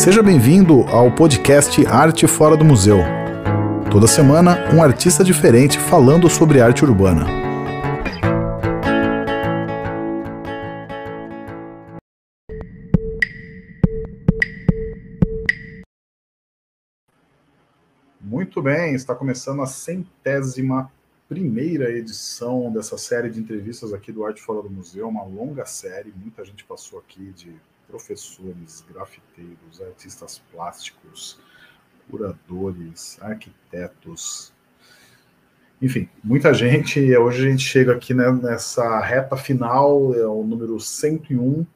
Seja bem-vindo ao podcast Arte Fora do Museu. Toda semana, um artista diferente falando sobre arte urbana. Muito bem, está começando a centésima primeira edição dessa série de entrevistas aqui do Arte Fora do Museu, uma longa série, muita gente passou aqui de professores, grafiteiros, artistas plásticos, curadores, arquitetos, enfim, muita gente. Hoje a gente chega aqui né, nessa reta final, é o número 101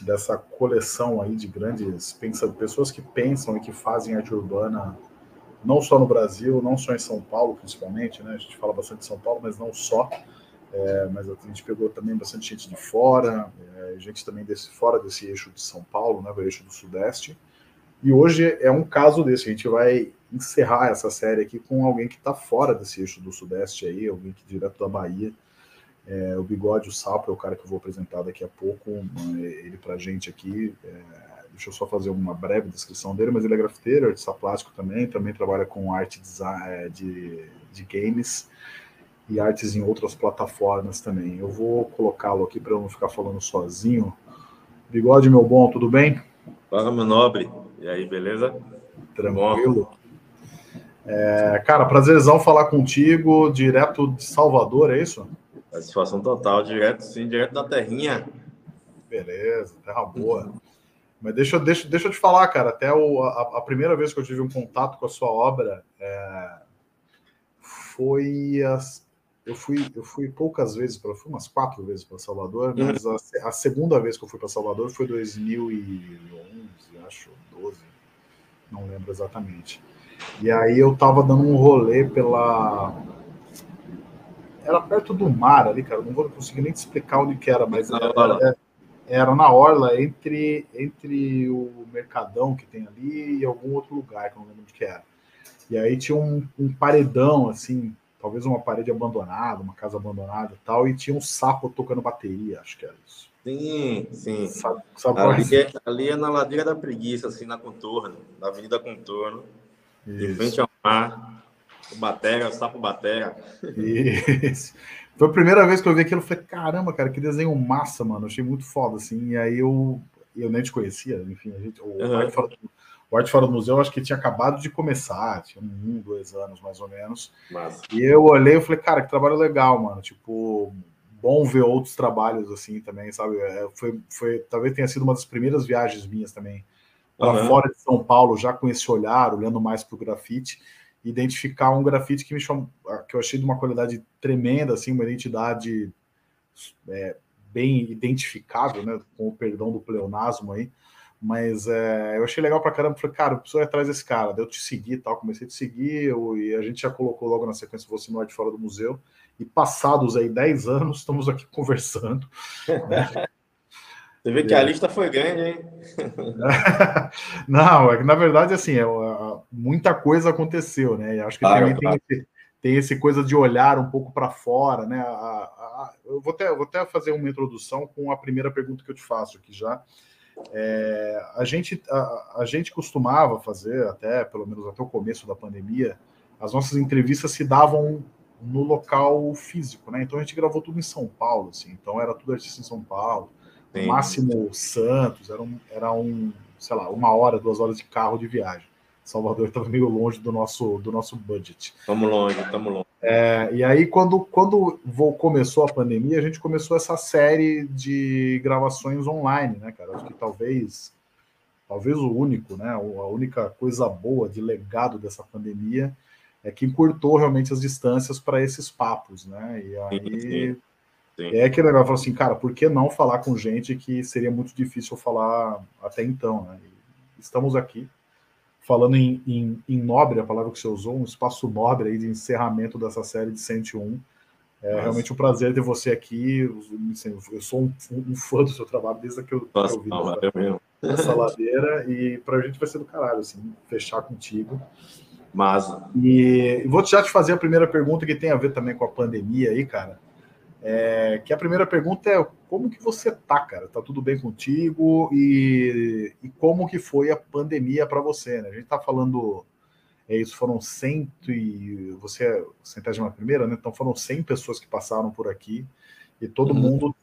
dessa coleção aí de grandes pensadores, pessoas que pensam e que fazem arte urbana não só no Brasil, não só em São Paulo, principalmente, né? A gente fala bastante de São Paulo, mas não só. É, mas a gente pegou também bastante gente de fora, é, gente também desse fora desse eixo de São Paulo, né, o eixo do Sudeste. E hoje é um caso desse. A gente vai encerrar essa série aqui com alguém que está fora desse eixo do Sudeste aí, alguém que direto da Bahia. É, o Bigode, o Sapo, é o cara que eu vou apresentar daqui a pouco, ele para gente aqui. É, deixa eu só fazer uma breve descrição dele, mas ele é grafiteiro, artista plástico também, também trabalha com arte é, de, de games e artes em outras plataformas também. Eu vou colocá-lo aqui para eu não ficar falando sozinho. Bigode, meu bom, tudo bem? Fala, meu nobre. E aí, beleza? Tranquilo. É, cara, prazerzão falar contigo, direto de Salvador, é isso? Satisfação total, direto, sim, direto da terrinha. Beleza, terra boa. Mas deixa, deixa, deixa eu te falar, cara, até o, a, a, primeira vez que eu tive um contato com a sua obra é, foi. As, eu, fui, eu fui poucas vezes, para fui umas quatro vezes para Salvador, uhum. mas a, a, segunda vez que eu fui para Salvador foi 2011, acho, 12, não lembro exatamente. E aí eu tava dando um rolê pela. Era perto do mar ali, cara, não vou conseguir nem te explicar onde que era, mas era, era, era na orla entre, entre o Mercadão que tem ali e algum outro lugar, que eu não lembro onde que era. E aí tinha um, um, paredão, assim, talvez uma parede abandonada, uma casa abandonada e tal, e tinha um sapo tocando bateria, acho que era isso. Sim, sim. Sabe, sabe ali, é, ali, é, na ladeira da preguiça, assim, na contorno, na Avenida Contorno, isso. de frente ao mar, o Batera, o sapo Batera. Isso. Foi a primeira vez que eu vi aquilo, eu falei, caramba, cara, que desenho massa, mano. Eu achei muito foda, assim. E aí eu, eu nem te conhecia, enfim, a gente, o, uhum. Arte Fora, o Arte Fora do Museu, acho que tinha acabado de começar, tinha um, dois anos mais ou menos. Massa. E eu olhei e falei, cara, que trabalho legal, mano. Tipo, bom ver outros trabalhos assim também, sabe? É, foi, foi, talvez tenha sido uma das primeiras viagens minhas também para uhum. fora de São Paulo, já com esse olhar, olhando mais para o grafite identificar um grafite que me chamou, que eu achei de uma qualidade tremenda, assim, uma identidade é, bem identificável, né, com o perdão do pleonasmo aí, mas é, eu achei legal pra caramba, falei, cara, eu preciso ir atrás desse cara, daí eu te segui e tal, comecei a te seguir, eu, e a gente já colocou logo na sequência você no de fora do museu, e passados aí 10 anos, estamos aqui conversando, né? Você vê que a lista foi grande, hein? Não, é que na verdade, assim, é, muita coisa aconteceu, né? acho que claro, também claro. Tem, esse, tem esse coisa de olhar um pouco para fora, né? A, a, eu vou até, vou até fazer uma introdução com a primeira pergunta que eu te faço aqui já. É, a, gente, a, a, gente costumava fazer, até pelo menos até o começo da pandemia, as nossas entrevistas se davam no local físico, né? Então a gente gravou tudo em São Paulo, assim, então era tudo artista em São Paulo. Sim. Máximo Santos, era um, era um, sei lá, uma hora, duas horas de carro de viagem. Salvador estava meio longe do nosso, do nosso budget. Estamos longe, estamos longe. É, e aí, quando, quando começou a pandemia, a gente começou essa série de gravações online, né, cara? Acho que talvez, talvez o único, né? A única coisa boa de legado dessa pandemia é que encurtou realmente as distâncias para esses papos, né? E aí. Sim, sim. É aquele negócio, falo assim, cara, por que não falar com gente que seria muito difícil falar até então, né? estamos aqui falando em, em, em, nobre, a palavra que você usou, um espaço nobre aí de encerramento dessa série de 101. É Nossa. realmente um prazer ter você aqui. Assim, eu sou um, um, fã do seu trabalho desde que eu, Nossa, que eu vi essa, ladeira e para a gente vai ser do caralho, assim, fechar contigo. Mas... E vou já te fazer a primeira pergunta que tem a ver também com a pandemia aí, cara. É, que a primeira pergunta é como que você tá, cara? Tá tudo bem contigo? E, e como que foi a pandemia para você, né? A gente tá falando, é isso, foram cento e... Você é centésima primeira, né? Então foram 100 pessoas que passaram por aqui e todo uhum. mundo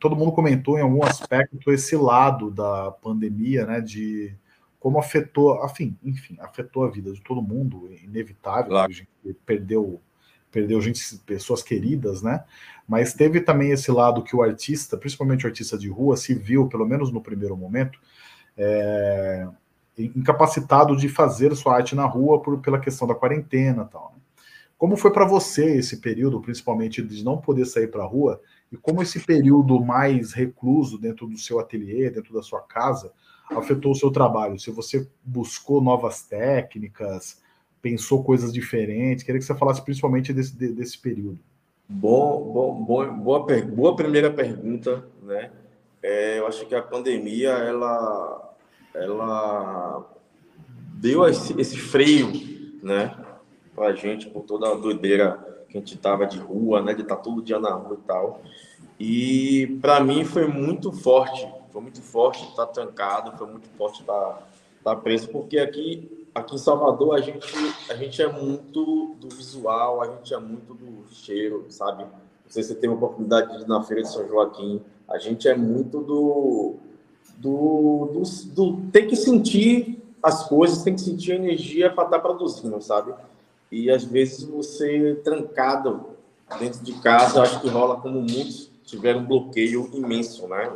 todo mundo comentou em algum aspecto esse lado da pandemia, né? De como afetou, enfim, enfim, afetou a vida de todo mundo, inevitável, claro. a gente perdeu perdeu gente, pessoas queridas, né? Mas teve também esse lado que o artista, principalmente o artista de rua, se viu, pelo menos no primeiro momento, é, incapacitado de fazer sua arte na rua por, pela questão da quarentena e tal. Né? Como foi para você esse período, principalmente de não poder sair para a rua, e como esse período mais recluso dentro do seu ateliê, dentro da sua casa, afetou o seu trabalho? Se você buscou novas técnicas, pensou coisas diferentes? Queria que você falasse principalmente desse, desse período. Bom, bom, bom, boa, boa primeira pergunta, né? É, eu acho que a pandemia ela, ela deu esse, esse freio, né, para a gente por toda a doideira que a gente tava de rua, né, de estar tá todo dia na rua e tal. E para mim foi muito forte, foi muito forte estar trancado, foi muito forte estar, estar preso, porque aqui aqui em Salvador a gente, a gente é muito do visual, a gente é muito do cheiro, sabe? Não sei se você teve a oportunidade de ir na Feira de São Joaquim. A gente é muito do, do, do, do tem que sentir as coisas, tem que sentir a energia para estar tá produzindo, sabe? E às vezes você trancado dentro de casa, acho que rola como muitos tiveram um bloqueio imenso, né?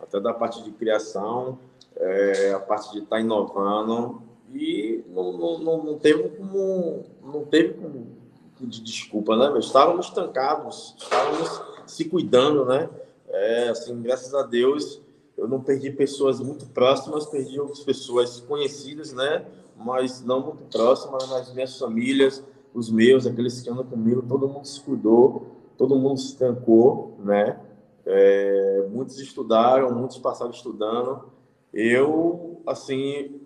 Até da parte de criação, é, a parte de estar tá inovando, e não, não, não, não teve como. Não teve como de desculpa, né? Estávamos estancados, estávamos se cuidando, né? É, assim, graças a Deus, eu não perdi pessoas muito próximas, perdi outras pessoas conhecidas, né? Mas não muito próximas, mas minhas famílias, os meus, aqueles que andam comigo, todo mundo se cuidou, todo mundo se estancou, né? É, muitos estudaram, muitos passaram estudando. Eu, assim,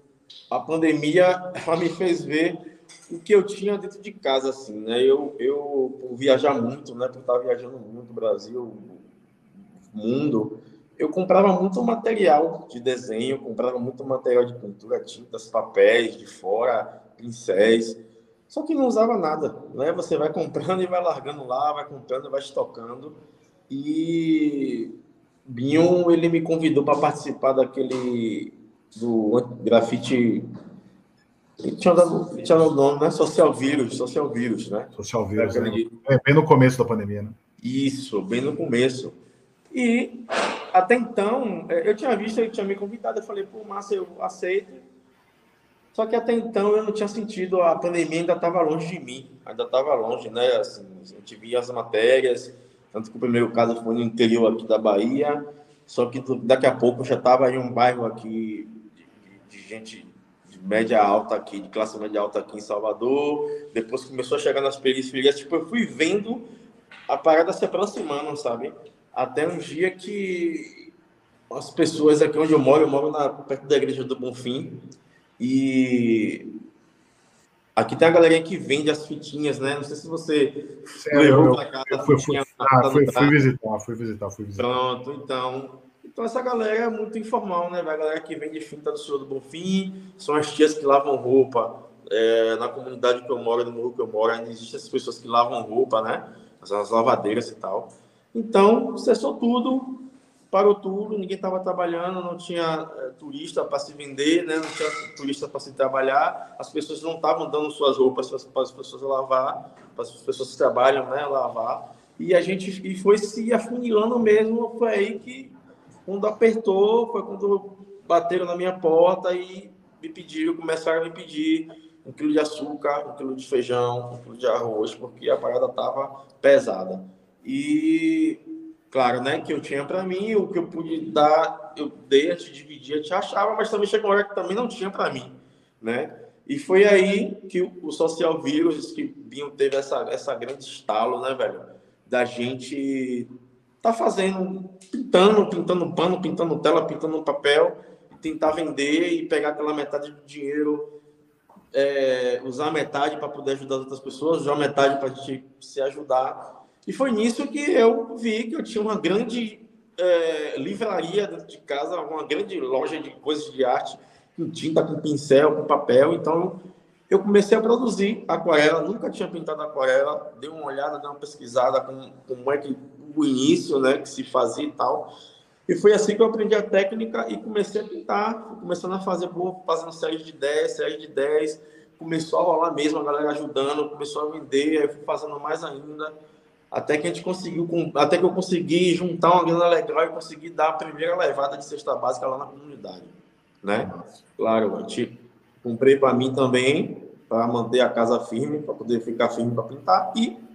a pandemia ela me fez ver o que eu tinha dentro de casa, assim, né? Eu, eu por viajar muito, né? Por estar viajando muito, Brasil, mundo, eu comprava muito material de desenho, comprava muito material de pintura, tintas, papéis de fora, pincéis, só que não usava nada, né? Você vai comprando e vai largando lá, vai comprando vai estocando. E Binho, ele me convidou para participar daquele do grafite. Tinha dado, tinha dado nome, né? Social vírus, social vírus, né? Social vírus. É, né? é, bem no começo da pandemia, né? Isso, bem no começo. E até então, é, eu tinha visto, ele tinha me convidado, eu falei, pô, massa, eu aceito. Só que até então eu não tinha sentido, a pandemia ainda estava longe de mim, ainda estava longe, né? Assim, a gente via as matérias, tanto que o primeiro caso foi no interior aqui da Bahia, só que daqui a pouco eu já estava em um bairro aqui de gente de média alta aqui, de classe média alta aqui em Salvador. Depois começou a chegar nas periferias, tipo, eu fui vendo a parada se aproximando, sabe? Até um dia que as pessoas aqui onde eu moro, eu moro na, perto da igreja do Bonfim, e aqui tem a galerinha que vende as fitinhas, né? Não sei se você levou para casa. Eu fui, fui, ah, fui, fui, visitar, fui visitar, fui visitar. Pronto, então então essa galera é muito informal, né? A galera que vem de finta do Senhor do Bonfim, são as tias que lavam roupa. É, na comunidade que eu moro, no morro que eu moro, ainda existem as pessoas que lavam roupa, né? As, as lavadeiras e tal. Então, cessou tudo, parou tudo, ninguém estava trabalhando, não tinha é, turista para se vender, né? não tinha turista para se trabalhar, as pessoas não estavam dando suas roupas para as pessoas lavar, para as pessoas que trabalham, né, lavar. E a gente e foi se afunilando mesmo, foi aí que quando apertou, foi quando bateram na minha porta e me pediram, começaram a me pedir um quilo de açúcar, um quilo de feijão, um quilo de arroz, porque a parada estava pesada. E, claro, né, que eu tinha para mim, o que eu pude dar, eu dei, a te dividir, a te achava, mas também chegou uma hora que também não tinha para mim, né? E foi aí que o social vírus, que Binho teve essa, essa grande estalo, né, velho? Da gente tá fazendo, pintando, pintando pano, pintando tela, pintando papel, tentar vender e pegar aquela metade do dinheiro, é, usar metade para poder ajudar as outras pessoas, usar metade para a gente se ajudar. E foi nisso que eu vi que eu tinha uma grande é, livraria dentro de casa, uma grande loja de coisas de arte, com tinta, com pincel, com papel. Então, eu comecei a produzir aquarela, nunca tinha pintado aquarela, dei uma olhada, dei uma pesquisada com como é que o início, né, que se fazia e tal. E foi assim que eu aprendi a técnica e comecei a pintar, começando a fazer, fazendo série de 10, série de 10, começou a rolar mesmo, a galera ajudando, começou a vender, aí fui fazendo mais ainda, até que a gente conseguiu, até que eu consegui juntar uma grana legal e consegui dar a primeira levada de cesta básica lá na comunidade, né? Claro, a gente comprei para mim também, para manter a casa firme, para poder ficar firme para pintar e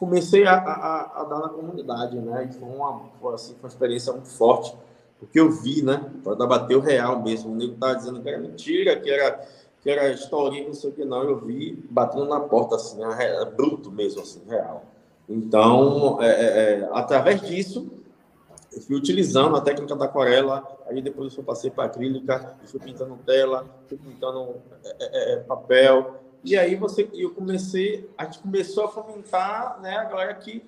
comecei a, a, a, dar na comunidade, né? E foi uma, foi, assim, foi uma experiência muito forte, porque eu vi, né? Para bater o real mesmo. O nego estava dizendo que era mentira, que era, que era historinha, não sei o que não. Eu vi batendo na porta, assim, é, bruto mesmo, assim, real. Então, é, é, é, através disso, eu fui utilizando a técnica da aquarela, aí depois eu passei para acrílica, fui pintando tela, fui pintando é, é, é papel, e aí você, eu comecei, a gente começou a fomentar, né, a galera que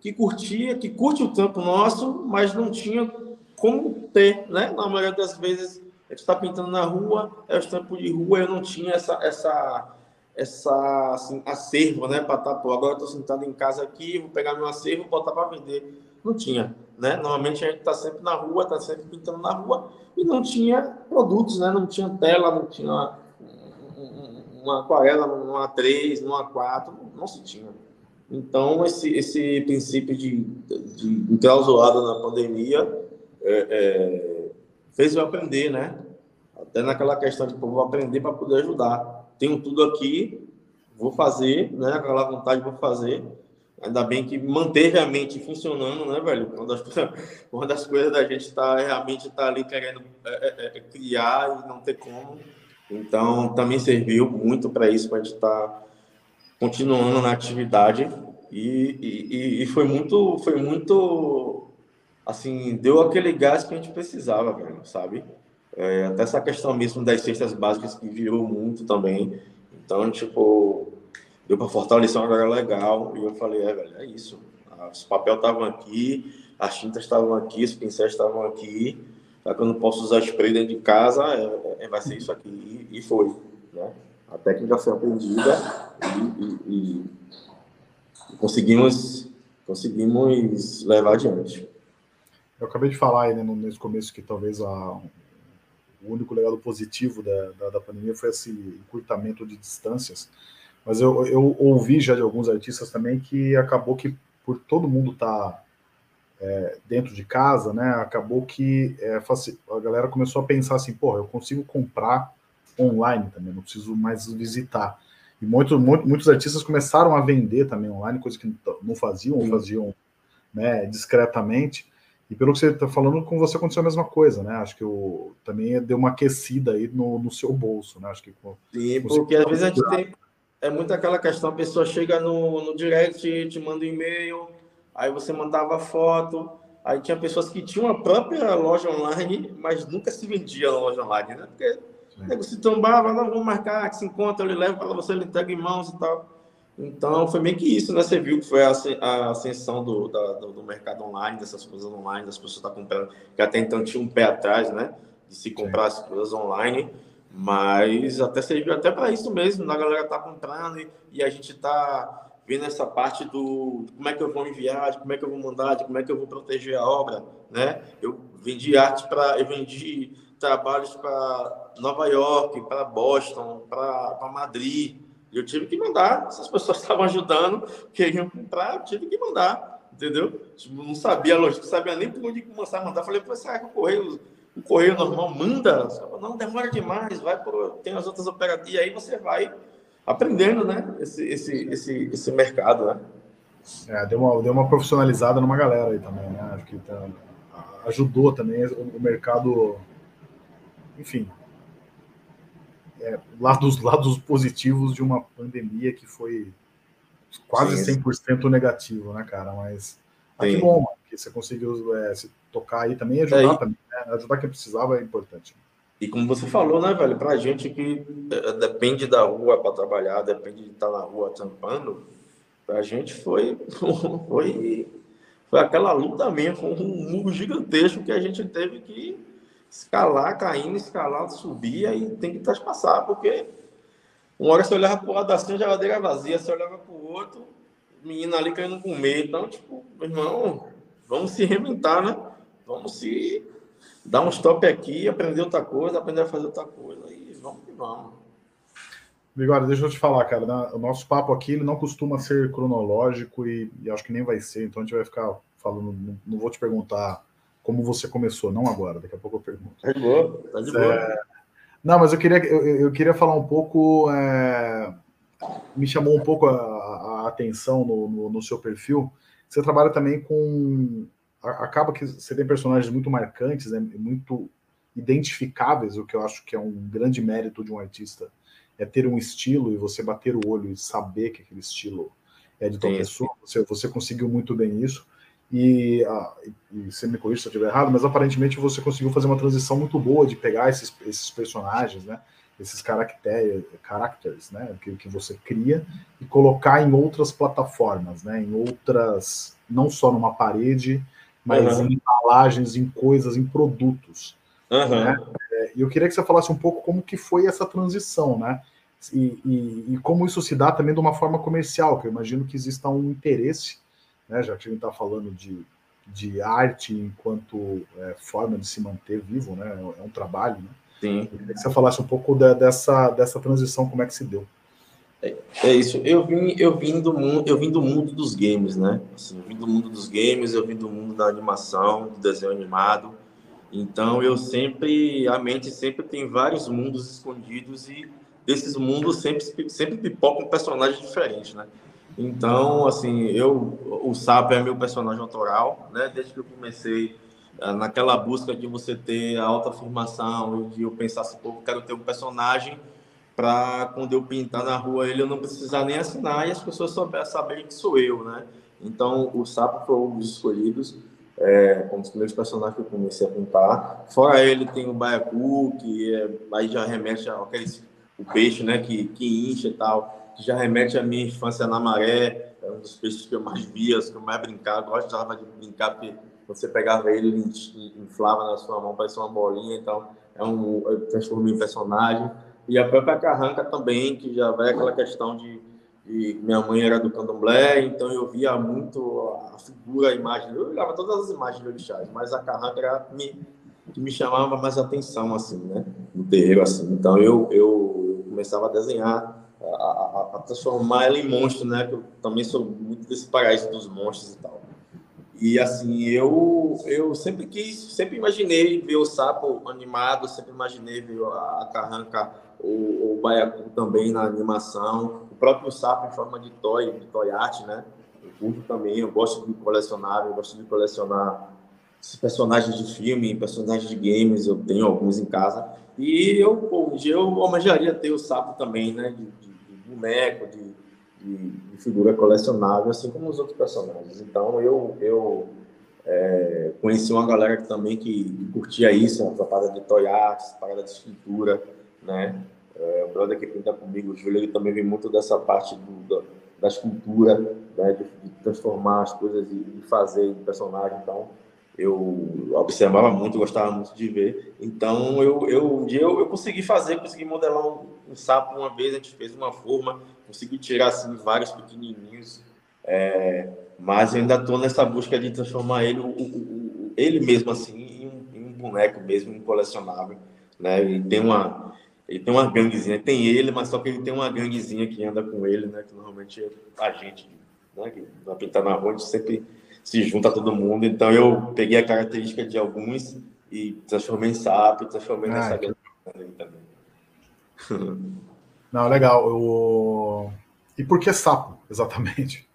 que curtia, que curte o trampo nosso, mas não tinha como ter, né? Na maioria das vezes a gente está pintando na rua, é o trampo de rua, eu não tinha essa essa essa assim, acervo, né, para estar, tá, pô, agora estou sentado em casa aqui, vou pegar meu acervo botar para vender. Não tinha, né? Normalmente a gente está sempre na rua, está sempre pintando na rua e não tinha produtos, né? Não tinha tela, não tinha uma aquarela numa 3, numa 4, não se tinha. Então, esse, esse princípio de, de enclausurado na pandemia é, é, fez eu aprender, né? Até naquela questão de, pô, vou aprender para poder ajudar. Tenho tudo aqui, vou fazer, né? Aquela vontade, vou fazer. Ainda bem que manteve a mente funcionando, né, velho? Quando as, quando as coisas da gente está realmente tá ali querendo é, é, é, criar e não ter como, então, também serviu muito para isso, para a gente estar tá continuando na atividade. E, e, e, foi muito, foi muito, assim, deu aquele gás que a gente precisava, velho, sabe? É, até essa questão mesmo das cestas básicas que virou muito também. Então, tipo, deu para fortalecer uma galera legal. E eu falei, é, velho, é isso. Os papel estavam aqui, as tintas estavam aqui, os pincéis estavam aqui já que eu não posso usar spray dentro de casa, é, é, vai ser isso aqui. E, e, foi. Né? A técnica foi aprendida e, e, e, conseguimos, conseguimos levar adiante. Eu acabei de falar aí né, nesse começo que talvez a, o único legado positivo da, da, da, pandemia foi esse encurtamento de distâncias. Mas eu, eu ouvi já de alguns artistas também que acabou que por todo mundo estar tá é, dentro de casa, né, acabou que é, a galera começou a pensar assim, pô, eu consigo comprar online também, não preciso mais visitar. E muito, muito, muitos artistas começaram a vender também online, coisas que não faziam, ou faziam né, discretamente. E pelo que você está falando, com você aconteceu a mesma coisa, né? Acho que eu, também deu uma aquecida aí no, no seu bolso, né? Acho que Sim, porque às vezes a gente tem. É muito aquela questão, a pessoa chega no, no direct, te manda um e-mail, aí você mandava foto, aí tinha pessoas que tinham a própria loja online, mas nunca se vendia na loja online, né? Porque o nego se tombava, não, vamos marcar, que se encontra, ele leva para você, ele entrega em mãos e tal. Então, foi meio que isso, né? Você viu que foi a ascensão do, da, do, mercado online, dessas coisas online, das pessoas estão tá comprando, que até então tinha um pé atrás, né? De se comprar Sim. as coisas online, mas até serviu até para isso mesmo, a galera tá comprando e, e a gente tá vendo essa parte do como é que eu vou enviar, de como é que eu vou mandar, de como é que eu vou proteger a obra, né? Eu vendi arte para, eu vendi trabalhos para Nova York, para Boston, para Madrid. Eu tive que mandar. Essas pessoas estavam ajudando, queriam comprar, eu tive que mandar, entendeu? Tipo, não sabia, lógico, não sabia nem por onde começar a mandar. Falei, pô, será que o correio, o correio normal manda? Não, demora demais, vai por, tem as outras operações. E aí você vai aprendendo, né? Esse, esse, esse, esse mercado, né? É, deu uma, deu uma profissionalizada numa galera aí também, né? Acho que tá, ajudou também o mercado, enfim, é, lados, lados positivos de uma pandemia que foi quase Sim. 100% negativo, né, cara? Mas ah, que bom, mano, que você conseguiu é, se tocar aí também e ajudar é, também, né? Ajudar quem precisava é importante. E como você falou, né, velho, pra gente que eh, depende da rua para trabalhar, depende de estar na rua tampando, pra gente foi, foi Foi aquela luta mesmo, um muro gigantesco que a gente teve que escalar, caindo, escalar, subir, e tem que traspassar, porque uma hora você olhava pro lado assim, a geladeira vazia, você olhava pro outro, menino ali querendo comer. Então, tipo, meu irmão, vamos se reinventar, né? Vamos se dar um stop aqui, aprender outra coisa, aprender a fazer outra coisa. E vamos que vamos. Bigode, deixa eu te falar, cara. Né? O nosso papo aqui ele não costuma ser cronológico e, e, acho que nem vai ser, então a gente vai ficar falando. Não, não, vou te perguntar como você começou, não agora, daqui a pouco eu pergunto. Tá de boa, tá de boa. É... Não, mas eu queria, eu, eu queria falar um pouco. É... Me chamou um pouco a, a atenção no, no, no, seu perfil. Você trabalha também com. Acaba que você tem personagens muito marcantes, né, muito identificáveis, o que eu acho que é um grande mérito de um artista é ter um estilo e você bater o olho e saber que aquele estilo é de tal pessoa. Você, você conseguiu muito bem isso. E, ah, e você me corrija se eu estiver errado, mas aparentemente você conseguiu fazer uma transição muito boa de pegar esses, esses personagens, né? Esses caracteres, characters, né? Que, que você cria e colocar em outras plataformas, né? Em outras, não só numa parede, mas uhum. em embalagens, em coisas, em produtos. Uhum. Né? E eu queria que você falasse um pouco como que foi essa transição, né? E, e, e, como isso se dá também de uma forma comercial, que eu imagino que exista um interesse, né? Já que a gente está falando de, de arte enquanto é, forma de se manter vivo, né? É um trabalho, né? Sim. Eu queria que você falasse um pouco de, dessa, dessa transição, como é que se deu. É, é, isso. Eu vim, eu vim do mundo, eu vim do mundo dos games, né? Assim, eu vim do mundo dos games, eu vim do mundo da animação, do desenho animado. Então eu sempre, a mente sempre tem vários mundos escondidos e desses mundos sempre sempre pipoca um personagem diferente, né? Então, assim, eu o Sapo é meu personagem autoral, né? Desde que eu comecei eh, naquela busca de você ter a autoafirmação, de eu pensar assim, pô, quero ter um personagem para quando eu pintar na rua ele eu não precisar nem assinar e as pessoas saberem que sou eu, né? Então, o Sapo foi um dos escolhidos é, um dos primeiros personagens que eu comecei a pintar. Fora ele, tem o Baiacu, que é, aí já remete ao o peixe, né, que, que incha e tal, que já remete à minha infância na maré, é um dos peixes que eu mais via, que eu mais brincava, gostava de brincar, porque você pegava ele, ele inflava na sua mão, parecia uma bolinha, então é um, eu transformei em personagem. E a própria Carranca também, que já vai aquela questão de e minha mãe era do candomblé, então eu via muito a figura, a imagem. Eu olhava todas as imagens de orixás, mas a carranca era me, que me chamava mais atenção, assim, né? No terreiro, assim. Então eu, eu começava a desenhar, a, a, a transformar ela em monstro, né? Que eu também sou muito desse paraíso dos monstros e tal. E assim, eu, eu sempre quis, sempre imaginei ver o sapo animado, sempre imaginei ver a carranca, o, o baiacu também na animação o próprio sapo em forma de toy, de toy art, né? Eu curto também, eu gosto de colecionar, eu gosto de colecionar personagens de filme, personagens de games, eu tenho alguns em casa. E eu, pô, um dia eu almejaria ter o sapo também, né? De, de, de boneco, de, de, figura colecionável, assim como os outros personagens. Então eu, eu é, conheci uma galera também que, curtia isso, essa parada de toy art, parada de escultura, né? É, o brother que pinta comigo, o Júlio, ele também vem muito dessa parte do, da, escultura, né, de, de, transformar as coisas e, e fazer personagem. Então, eu observava muito, gostava muito de ver. Então, eu, eu um dia eu, eu consegui fazer, consegui modelar um, um, sapo uma vez, a gente fez uma forma, consegui tirar assim vários pequenininhos, é, mas ainda estou nessa busca de transformar ele, o, o, ele mesmo assim, em um, em um boneco mesmo, um colecionável, né? E tem uma ele tem uma ganguezinha, tem ele, mas só que ele tem uma ganguezinha que anda com ele, né? Que normalmente é a gente, né? Que vai pintar na rua, a gente sempre se junta todo mundo. Então eu peguei a característica de alguns e transformei em sapo, transformei ah, nessa que... também. Não, legal. Eu... E por que sapo, exatamente?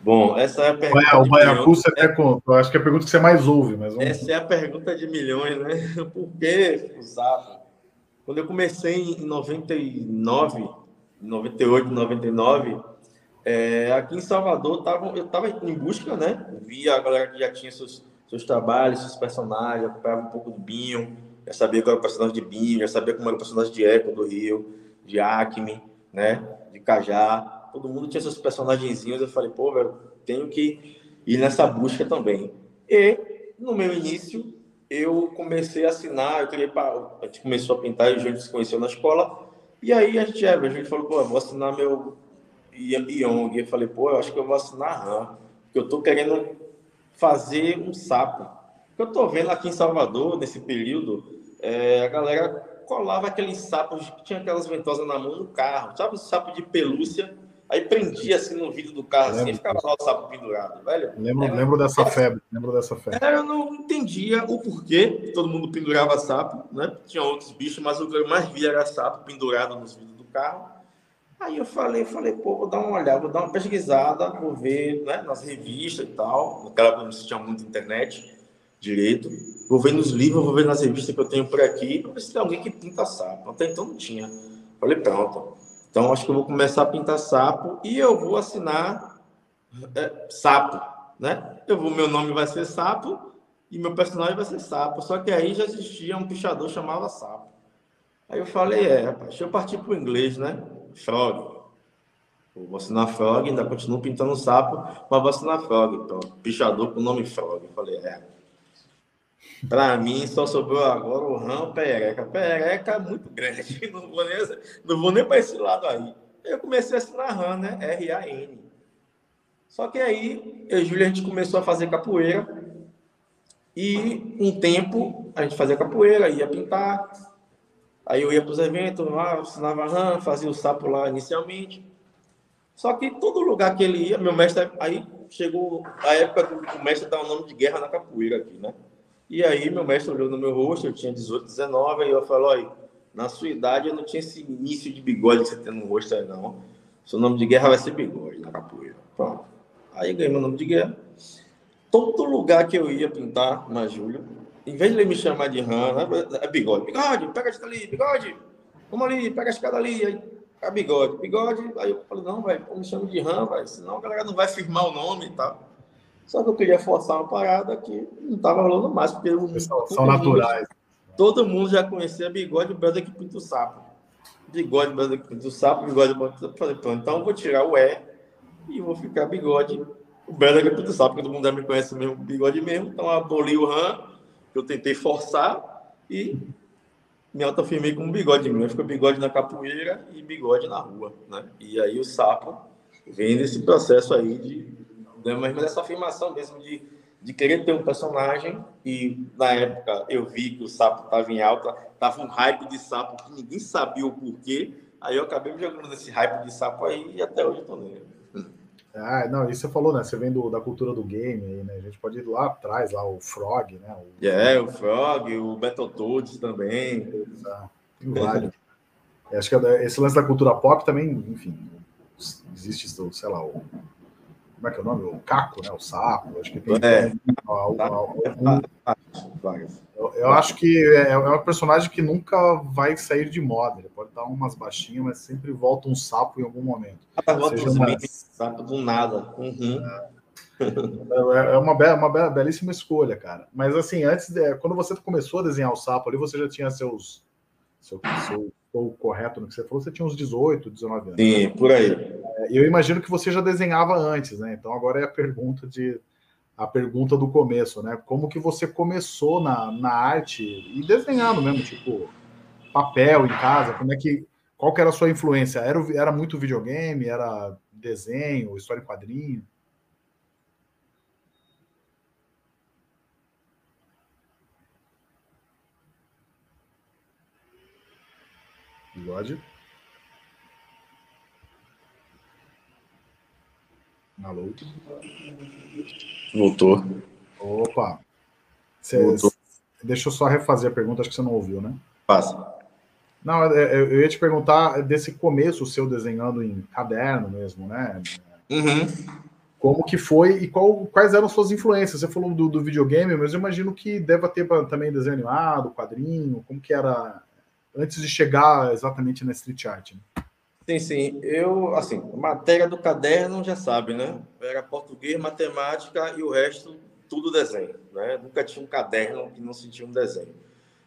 Bom, essa é a pergunta. o Baiacu você até conta. Eu acho que é a pergunta que você mais ouve. Mas vamos... Essa é a pergunta de milhões, né? Por que o sapo? Quando eu comecei em 99, 98, 99, é, aqui em Salvador tava, eu estava em busca, né? Via a galera que já tinha seus, seus trabalhos, seus personagens, acompanhava um pouco do Binho, já sabia qual era o personagem de Binho, já sabia como era o personagem de Eco do Rio, de Acme, né? De Cajá. Todo mundo tinha seus personagenzinhos. Eu falei, pô, velho, tenho que e nessa busca também. E, no meu início, eu comecei a assinar, eu queria, a gente começou a pintar e o Júlio se conheceu na escola, e aí a gente, é, a gente falou, pô, vou assinar meu e eu falei, pô, eu acho que eu vou assinar RAM, porque eu tô querendo fazer um sapo. Eu tô vendo aqui em Salvador, nesse período, é, a galera colava aqueles sapos que tinha aquelas ventosas na mão no carro, sabe, sapo de pelúcia, Aí prendia assim no vidro do carro, assim, e ficava lá o sapo pendurado, velho. Lembro, era... lembro dessa febre, lembro dessa febre. Eu não entendia o porquê todo mundo pendurava sapo, né? Tinha outros bichos, mas o que eu mais via era sapo pendurado nos vidros do carro. Aí eu falei, falei, pô, vou dar uma olhada, vou dar uma pesquisada, vou ver, né, nas revistas e tal. Naquela época não se tinha muito internet direito. Vou ver nos livros, vou ver nas revistas que eu tenho por aqui, pra ver se tem alguém que pinta sapo. Até então não tinha. Falei, pronto. Então, acho que eu vou começar a pintar sapo e eu vou assinar é, sapo, né? Eu vou, meu nome vai ser sapo e meu personagem vai ser sapo. Só que aí já existia um pichador chamava sapo. Aí eu falei, é, rapaz, deixa eu partir para o inglês, né? Frog. Vou assinar Frog, ainda continuo pintando sapo, mas vou assinar Frog. Então, pichador com o nome Frog. Eu falei, é, para mim, só sobrou agora o Ram Perereca. Perereca é muito grande, não vou nem, não vou nem para esse lado aí. Eu comecei a assinar Ram, né? R-A-N. Só que aí, eu e Júlia, a gente começou a fazer capoeira. E um tempo, a gente fazia capoeira, ia pintar. Aí eu ia para os eventos lá, assinava RAM, fazia o sapo lá inicialmente. Só que todo lugar que ele ia, meu mestre, aí chegou a época do mestre dar o nome de guerra na capoeira aqui, né? E aí meu mestre olhou no meu rosto, eu tinha 18, 19, aí eu falei, olha, na sua idade eu não tinha esse início de bigode que você tem no rosto aí, não. Seu nome de guerra vai ser bigode na capoeira. Pronto. Aí ganhei meu nome de guerra. Todo lugar que eu ia pintar na Júlia, em vez de ele me chamar de Rana, é bigode. Bigode, pega a escada ali, bigode. Vamos ali, pega a escada ali. Aí, é bigode, bigode. Aí eu falei, não, velho, me chama de Ram, velho, senão a galera não vai firmar o nome e tal. Só que eu queria forçar uma parada que não estava rolando mais, porque são, são naturais. todo mundo já conhecia bigode brother que pinta o sapo. Bigode brother que pinta o sapo, bigode brother que pinta. Então eu vou tirar o E e vou ficar bigode, o brother que pinta o sapo, porque todo mundo já me conhece mesmo, bigode mesmo. Então aboli o RAM, que eu tentei forçar e me autoafirmei com bigode mesmo. Ficou bigode na capoeira e bigode na rua, né? E aí o sapo vem nesse processo aí de né? mas, essa afirmação mesmo de, de querer ter um personagem, e na época eu vi que o sapo estava em alta, estava um hype de sapo que ninguém sabia o porquê, aí eu acabei me jogando nesse hype de sapo aí e até hoje estou nele. Ah, não, isso você falou, né? Você vem do, da cultura do game aí, né? A gente pode ir lá atrás, lá, o Frog, né? O... É, o Frog, o Battletoads também. tem vários. Acho que é esse lance da cultura pop também, enfim, existe, sei lá, o como é que é o nome? O Caco, né? O sapo. Acho que tem. É. eu, eu, acho que é, é um personagem que nunca vai sair de moda. Ele pode dar umas baixinhas, mas sempre volta um sapo em algum momento. Ah, volta uma... sapo do nada. Uhum. É, é uma, be uma be belíssima escolha, cara. Mas assim, antes, de, quando você começou a desenhar o sapo ali, você já tinha seus. Seu, seu estou correto no que você falou, você tinha uns 18, 19 anos. Sim, por aí. É, eu imagino que você já desenhava antes, né? Então agora é a pergunta de a pergunta do começo, né? Como que você começou na, na arte e desenhando mesmo, tipo papel em casa? Como é que qual que era a sua influência? Era, era muito videogame? Era desenho, história em quadrinho? Bigode. Alô? Voltou. Opa. Cê, Voltou. Deixa eu só refazer a pergunta, acho que você não ouviu, né? Passa. Não, é, é, eu ia te perguntar desse começo seu desenhando em caderno mesmo, né? Uhum. Como que foi e qual, quais eram suas influências? Você falou do, do videogame, mas eu imagino que deva ter também desenho animado, quadrinho, como que era antes de chegar exatamente na street art. Né? Sim, sim. Eu, assim, matéria do caderno já sabe, né? Era português, matemática e o resto tudo desenho, né? Nunca tinha um caderno que não sentia um desenho.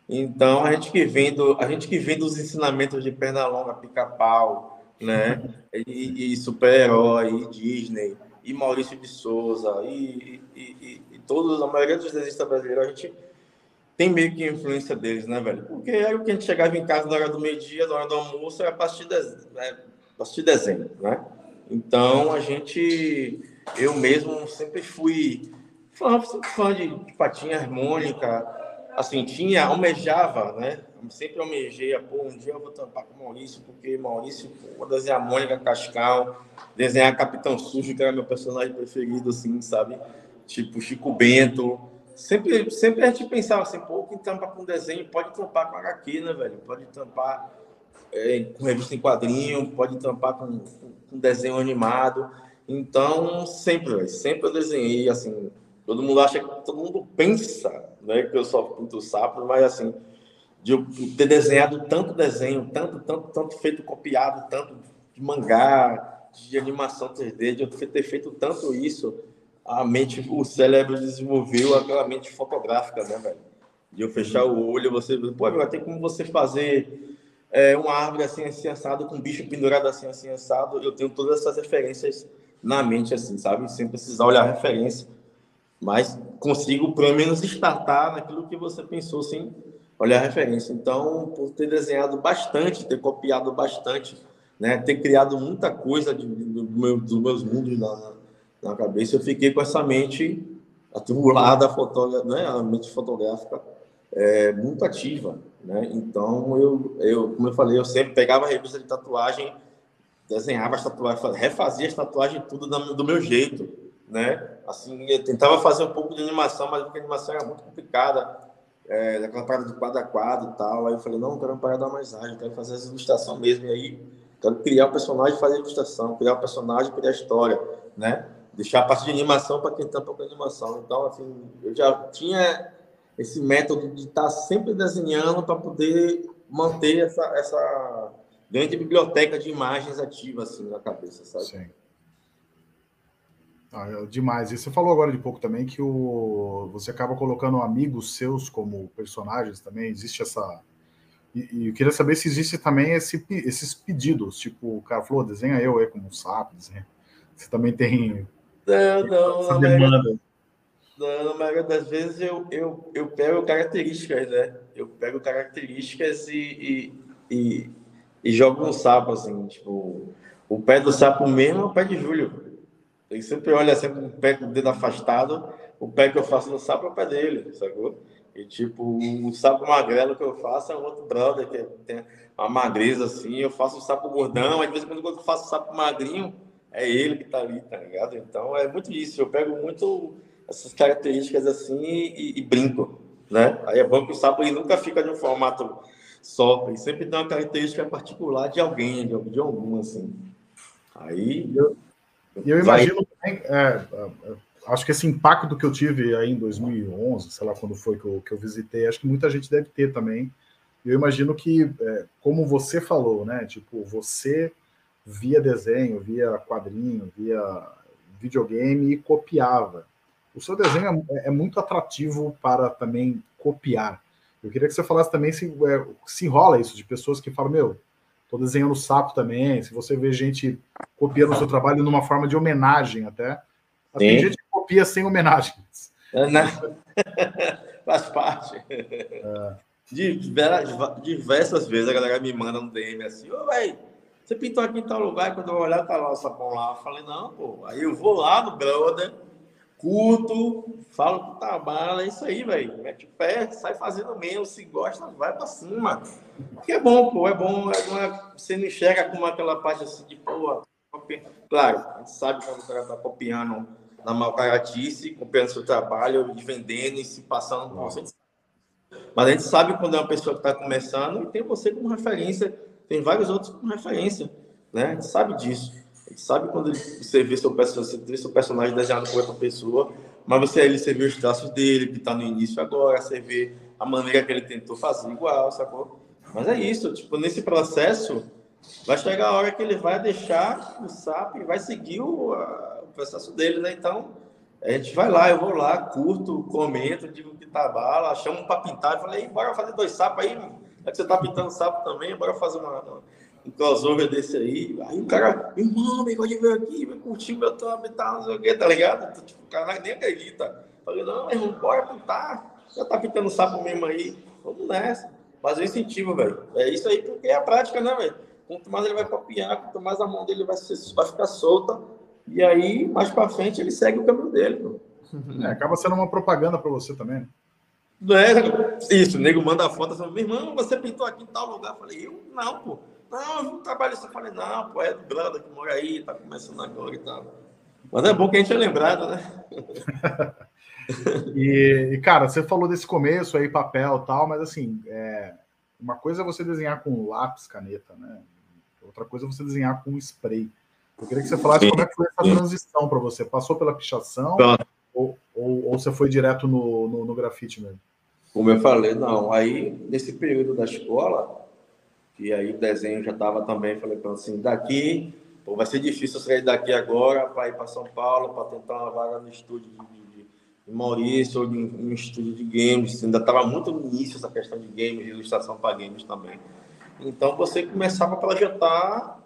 Então, a gente que vem, do, a gente que vem dos ensinamentos de longa pica-pau, né? E, e super-herói, Disney, e Maurício de Souza, e, e, e, e todos, a maioria dos desenhistas brasileiros, a gente tem meio que influência deles, né, velho? Porque era o que a gente chegava em casa na hora do meio-dia, na hora do almoço, era para assistir, né? assistir desenho, né? Então, a gente, eu mesmo sempre fui fã, fã de, de patinha harmônica, assim, tinha, almejava, né? Sempre almejei, pô, um dia eu vou tampar com o Maurício, porque Maurício, vou desenhar Mônica Cascal, desenhar Capitão Sujo, que era meu personagem preferido, assim, sabe? Tipo Chico Bento, Sempre, sempre a gente pensava assim, pô, quem tampa com desenho pode tampar com HQ, né, velho? Pode tampar é, com revista em quadrinho, pode tampar com, com desenho animado. Então, sempre, velho, sempre eu desenhei, assim, todo mundo acha que todo mundo pensa, né, que eu só pinto sapo, mas assim, de eu ter desenhado tanto desenho, tanto, tanto, tanto feito copiado, tanto de mangá, de animação 3D, de eu ter feito tanto isso, a mente, o cérebro desenvolveu aquela mente fotográfica, né, velho? De eu fechar o olho, você, pô, vai ter como você fazer é, uma árvore assim, assim, assado, com um bicho pendurado assim, assim, assado. Eu tenho todas essas referências na mente, assim, sabe? Sem precisar olhar a referência. Mas consigo, pelo menos, startar naquilo que você pensou, sem olhar a referência. Então, por ter desenhado bastante, ter copiado bastante, né? Ter criado muita coisa de, do meu, dos meus mundos na, na cabeça, eu fiquei com essa mente atribulada, né, a mente fotográfica é, muito ativa, né? Então eu, eu, como eu falei, eu sempre pegava a revista de tatuagem, desenhava as tatuagens, refazia as tatuagens tudo do meu jeito, né? Assim, eu tentava fazer um pouco de animação, mas a animação era muito complicada, é, daquela parada de quadro a quadro e tal. Aí eu falei, não, quero uma parada mais ágil, quero fazer essa ilustração mesmo. E aí, quero criar o personagem, fazer a ilustração, criar o personagem, criar a história, né? Deixar a parte de animação para quem tampa com animação. Então, assim, eu já tinha esse método de estar tá sempre desenhando para poder manter essa, essa grande biblioteca de imagens ativa assim na cabeça, sabe? Sim. Ah, é demais. E você falou agora de pouco também que o, você acaba colocando amigos seus como personagens também. Existe essa. E, e eu queria saber se existe também esse, esses pedidos, tipo, o cara falou, desenha eu aí como um sapo, desenha. Você também tem não, não, na maioria, não, na maioria das vezes eu, eu, eu pego características, né? Eu pego características e, e, e, e jogo um sapo, assim, tipo, o pé do sapo mesmo é o pé de Júlio. Ele sempre olha assim com o pé com o dedo afastado, o pé que eu faço no sapo é o pé dele, sacou? E tipo, o sapo magrelo que eu faço é um outro brother que tem uma magreza assim, eu faço o sapo gordão, às vezes quando eu faço o sapo magrinho, é ele que tá ali, tá ligado? Então é muito isso. Eu pego muito essas características assim e, e brinco, né? Aí é bom que o sapo ele nunca fica de um formato só, ele sempre tem uma característica particular de alguém, de, de algum, assim. Aí. Eu, eu imagino também, é, é, acho que esse impacto que eu tive aí em 2011, sei lá quando foi que eu, que eu visitei, acho que muita gente deve ter também. Eu imagino que, é, como você falou, né? Tipo, você via desenho, via quadrinho, via videogame e copiava. O seu desenho é, é muito atrativo para também copiar. Eu queria que você falasse também se, é, se rola isso, de pessoas que falam, meu, tô desenhando sapo também, se você vê gente copiando o seu trabalho numa forma de homenagem até. Tem gente que copia sem homenagens. É, né? Faz parte. É. Diversas vezes a galera me manda no DM assim, ô, velho, você pintou aqui em tal lugar, e quando eu olhar, tá lá o sapão lá. Eu falei, não, pô. Aí eu vou lá no brother, curto, falo que tá bala, é isso aí, velho. Mete o pé, sai fazendo mesmo. Se gosta, vai pra cima. Porque é bom, pô, é bom. É, você não enxerga como aquela parte assim de, pô, claro, a gente sabe quando o cara tá copiando na malcaratice, copiando seu trabalho, vendendo e se passando. Mas a gente sabe quando é uma pessoa que está começando e tem você como referência tem vários outros com referência, né? A gente sabe disso. A gente sabe quando você vê seu, você vê seu personagem desenhado por outra pessoa, mas você ele você vê os traços dele, que está no início agora, você vê a maneira que ele tentou fazer igual, sacou? Mas é isso, tipo, nesse processo, vai chegar a hora que ele vai deixar o SAP e vai seguir o, a, o processo dele, né? Então, a gente vai lá, eu vou lá, curto, comento, digo que tá bala, chamo para pintar, falei, bora fazer dois sapos aí, é que você tá pintando sapo também, bora fazer uma, um crossover desse aí. Aí o cara, irmão, me pode ver aqui, vai curtir meu thumb e tal, não sei o que, tá ligado? Tipo, o cara nem acredita. Falei, não, irmão, bora pintar. Já tá pintando sapo mesmo aí. Vamos nessa. Mas eu incentivo, velho. É isso aí porque é a prática, né, velho? Quanto mais ele vai copiar, quanto mais a mão dele vai, ser, vai ficar solta. E aí, mais pra frente, ele segue o caminho dele. É, acaba sendo uma propaganda para você também, né? Não é isso, o nego manda a foto assim, meu irmão, você pintou aqui em tal lugar. Eu falei, eu não, pô. Não, eu não trabalho isso. Eu falei, não, pô, é do brother que mora aí, tá começando agora e tal. Mas é bom que a gente é lembrado, né? e, e, cara, você falou desse começo aí, papel e tal, mas assim, é, uma coisa é você desenhar com lápis, caneta, né? Outra coisa é você desenhar com spray. Eu queria que você falasse Sim. como é que foi essa transição para você. Passou pela pichação ou, ou, ou, você foi direto no, no, no grafite mesmo? Como eu falei, não. Aí, nesse período da escola, que aí o desenho já estava também, falei para assim, daqui, pô, vai ser difícil sair daqui agora para ir para São Paulo, para tentar uma vaga no estúdio de, de, de Maurício, ou em um estúdio de games. Ainda estava muito no início essa questão de games, de ilustração para games também. Então, você começava a projetar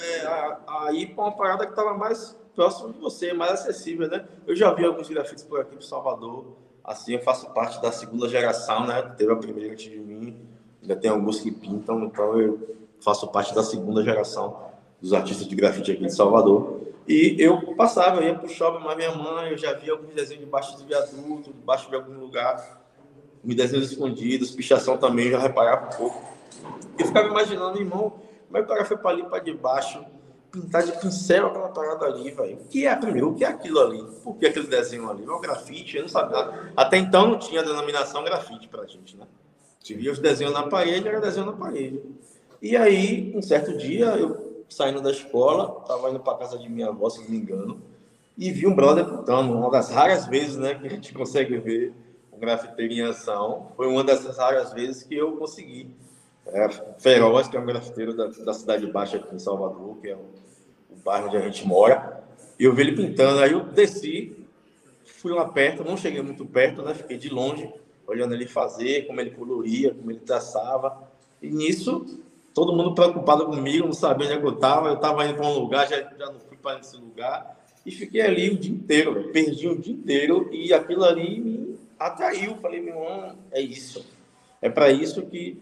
é, a, a ir para uma parada que estava mais próximo de você, mais acessível, né? Eu já vi alguns grafites por aqui para Salvador, Assim, eu faço parte da segunda geração, né? Teve a primeira antes de mim, ainda tem alguns que pintam, então eu faço parte da segunda geração dos artistas de grafite aqui de Salvador. E eu passava, eu ia pro shopping, mas minha mãe, eu já via alguns desenhos debaixo de viaduto, debaixo de algum lugar, me desenhos escondidos, pichação também, já reparava um pouco. E ficava imaginando, irmão, como é que o cara foi para ali, para debaixo, pintar de pincel aquela parada ali, velho. O que é primeiro? O que é aquilo ali? Por que aquele desenho ali? É o grafite, eu não sabia. Até então não tinha denominação grafite pra gente, né? Via os desenhos na parede, era desenho na parede. E aí, um certo dia, eu saindo da escola, tava indo pra casa de minha avó, se não me engano, e vi um brother pintando, uma das raras vezes, né, que a gente consegue ver um grafiteiro em ação. Foi uma dessas raras vezes que eu consegui. É, Feroz, que é um grafiteiro da, da Cidade Baixa aqui em Salvador, que é um bairro onde a gente mora, e eu vi ele pintando. Aí eu desci, fui lá perto, não cheguei muito perto, né? Fiquei de longe, olhando ele fazer, como ele coloria, como ele traçava. E nisso, todo mundo preocupado comigo, não sabia onde é eu estava. Eu estava indo para um lugar, já, já não fui para esse lugar. E fiquei ali o dia inteiro, perdi o dia inteiro. E aquilo ali me atraiu. Falei, meu irmão, é isso. É para isso que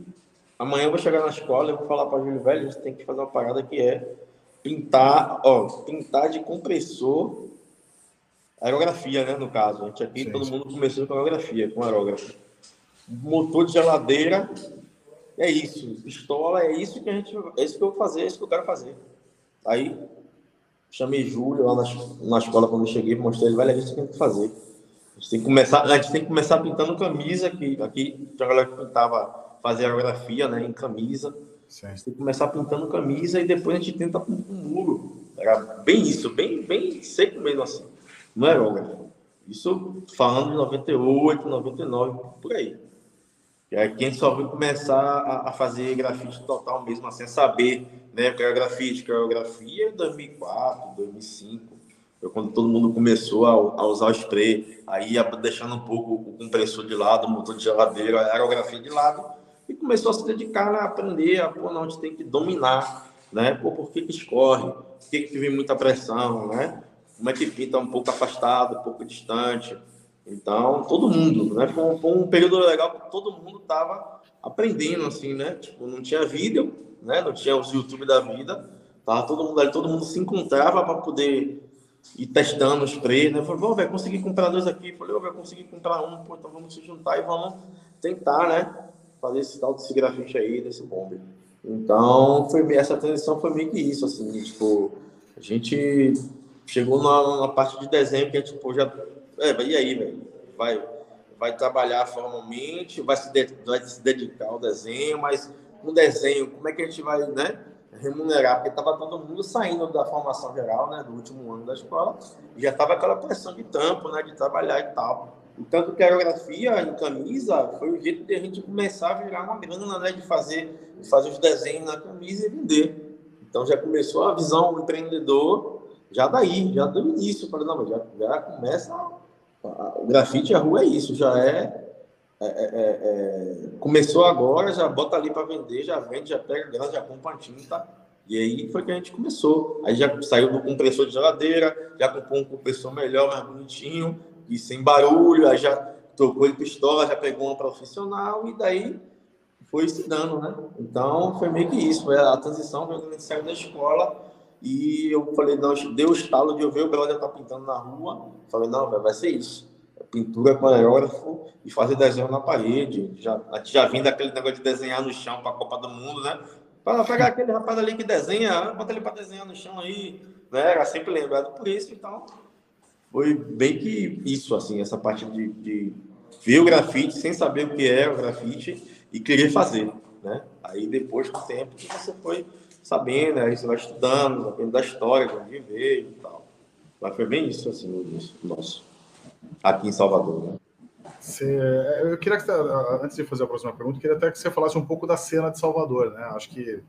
amanhã eu vou chegar na escola, eu vou falar para o Júlio Velho, a gente tem que fazer uma parada que é pintar, ó, pintar de compressor aerografia, né, no caso. A gente aqui, sim, todo mundo começou com aerografia, com aerógrafo. Motor de geladeira, é isso. Pistola, é isso que a gente, é isso que eu vou fazer, é isso que eu quero fazer. Aí, chamei Júlio lá na, na escola quando eu cheguei, mostrei ele, velho, é isso que a gente tem que fazer. A gente tem que começar, a gente tem que começar pintando camisa, que aqui tinha galera que pintava, fazia aerografia, né, em camisa. Sim. Você que começar pintando camisa e depois a gente tenta com um muro. Era bem isso, bem, bem seco mesmo assim. Não era aerógrafo. Isso falando de 98, 99, por aí. E aí quem só foi começar a, a, fazer grafite total mesmo, assim, a saber né, que era grafite, que era grafia em 2004, 2005. Foi quando todo mundo começou a, a, usar o spray, aí ia deixando um pouco o compressor de lado, o motor de geladeira, a aerografia de lado, e começou a se dedicar a aprender, a, pô, não, a gente tem que dominar, né? Pô, por que, que escorre? Por que, que muita pressão, né? Como é que pinta um pouco afastado, um pouco distante? Então, todo mundo, né? Foi foi um período legal que todo mundo estava aprendendo, assim, né? Tipo, não tinha vídeo, né? Não tinha os YouTube da vida. Tava todo mundo ali, todo mundo se encontrava para poder ir testando os spray, né? Falei, vou, vai conseguir comprar dois aqui. Falei, vai conseguir comprar um, pô, então vamos se juntar e vamos tentar, né? Fazer esse tal desse grafite aí, desse bombe. Então, foi, essa transição foi meio que isso, assim, tipo, a gente chegou na, na parte de desenho que a gente, tipo, já, é, e aí, velho, vai, vai trabalhar formalmente, vai se, de, vai se dedicar ao desenho, mas no desenho, como é que a gente vai, né, remunerar? Porque tava todo mundo saindo da formação geral, né, do último ano da escola, e já tava aquela pressão de tampo, né, de trabalhar e tal. Tanto que a aerografia em camisa foi o jeito de a gente começar a virar uma grana, né? De fazer, de fazer os desenhos na camisa e vender. Então já começou a visão do empreendedor já daí, já do início. Falei, não, já, já começa. O grafite, a rua é isso, já é, é, é, é, é começou agora, já bota ali para vender, já vende, já pega grana, já compra tinta E aí foi que a gente começou. Aí já saiu do compressor de geladeira, já comprou um compressor melhor, mais bonitinho, e sem barulho, aí já trocou de pistola, já pegou uma profissional, e daí foi estudando, né? Então foi meio que isso, foi a transição, quando a gente saiu da escola, e eu falei, não, deu o estalo de eu ver o já tá pintando na rua, falei, não, vai ser isso pintura com aerógrafo e fazer desenho na parede. Já, já vem daquele negócio de desenhar no chão para a Copa do Mundo, né? Para pegar aquele rapaz ali que desenha, bota ele para desenhar no chão aí, né? Era sempre lembrado por isso, então foi bem que isso, assim, essa parte de, de ver o grafite sem saber o que é o grafite e querer fazer, né? Aí depois com o tempo você foi sabendo, aí você vai estudando, sabendo da história, de onde veio e tal. Mas foi bem isso, assim, o nosso aqui em Salvador. Né? Você, eu queria que, antes de fazer a próxima pergunta, queria até que você falasse um pouco da cena de Salvador, né? Acho que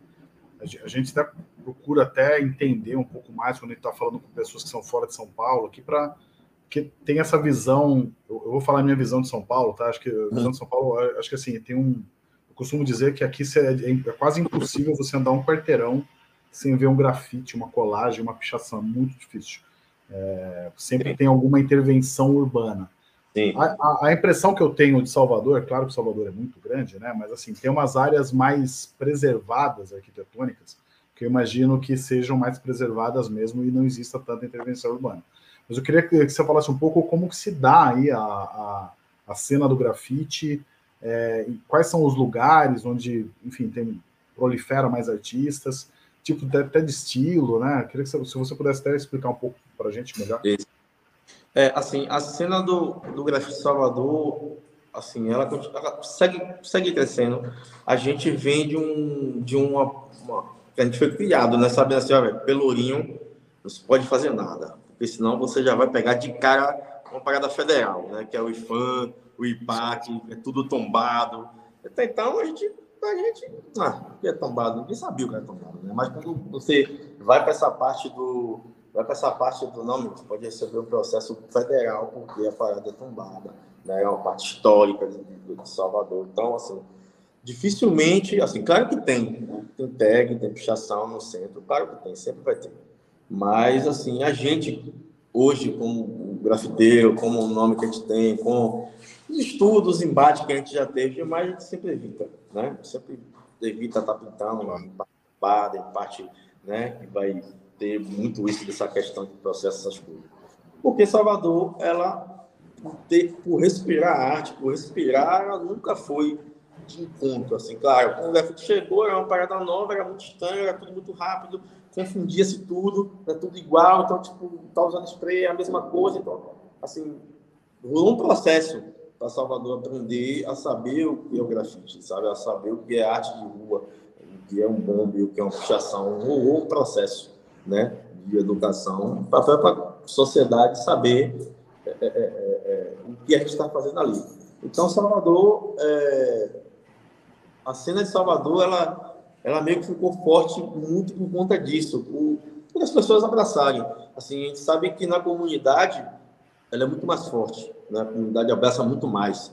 a gente até procura até entender um pouco mais quando a gente está falando com pessoas que são fora de São Paulo, aqui para que tem essa visão. Eu, vou falar a minha visão de São Paulo, tá? Acho que a visão de São Paulo, acho que assim tem um. Eu costumo dizer que aqui é, é quase impossível você andar um quarteirão sem ver um grafite, uma colagem, uma pichação, é muito difícil. É, sempre tem alguma intervenção urbana. A, a, a, impressão que eu tenho de Salvador, claro que Salvador é muito grande, né? Mas assim, tem umas áreas mais preservadas arquitetônicas que eu imagino que sejam mais preservadas mesmo e não exista tanta intervenção urbana. Mas eu queria que você falasse um pouco como que se dá aí a, a, a cena do grafite, é, quais são os lugares onde, enfim, tem prolifera mais artistas, tipo até de estilo, né? Queria que você, se você pudesse até explicar um pouco para a gente melhor. É, assim, a cena do, do Grafite Salvador, assim, ela, ela, segue, segue crescendo. A gente vem de um, de uma, uma a gente foi criado, né? Sabendo assim, ó, Pelourinho, não se pode fazer nada, porque senão você já vai pegar de cara uma parada federal, né? Que é o IFAM, o IPAC, é tudo tombado. Então a gente a gente, ah, é tombado? Ninguém sabia o que era tombado, né? Mas quando você vai para essa parte do, vai para essa parte do nome, você pode receber um processo federal porque a parada é tombada, né? É uma parte histórica de, de Salvador. Então, assim, dificilmente, assim, claro que tem, tem tag, tem pichação no centro, claro que tem, sempre vai ter. Mas, assim, a gente, hoje, como grafiteiro, como o nome que a gente tem, com os estudos, embates que a gente já teve, mas a gente sempre evita, né? Sempre evita estar tá pintando em parte, em parte, né? Que vai ter muito isso dessa questão de processo, essas coisas. Porque Salvador, ela, por, ter, por respirar arte, por respirar, ela nunca foi de encontro, assim, claro, quando o grafite chegou, era uma parada nova, era muito estranho, era tudo muito rápido, confundia-se tudo, era tudo igual, então, tipo, tá usando spray, é a mesma coisa, então, assim, rolou um processo para Salvador aprender a saber o que é o grafite, sabe? A saber o que é arte de rua, o que é um bombe, o que é uma puxação, ou um processo, né? De educação para a sociedade saber é, é, é, é, o que a gente está fazendo ali. Então, Salvador, é, a cena de Salvador, ela, ela meio que ficou forte muito por conta disso, por, as pessoas abraçarem. Assim, a gente sabe que na comunidade ela é muito mais forte, né? a comunidade abraça muito mais,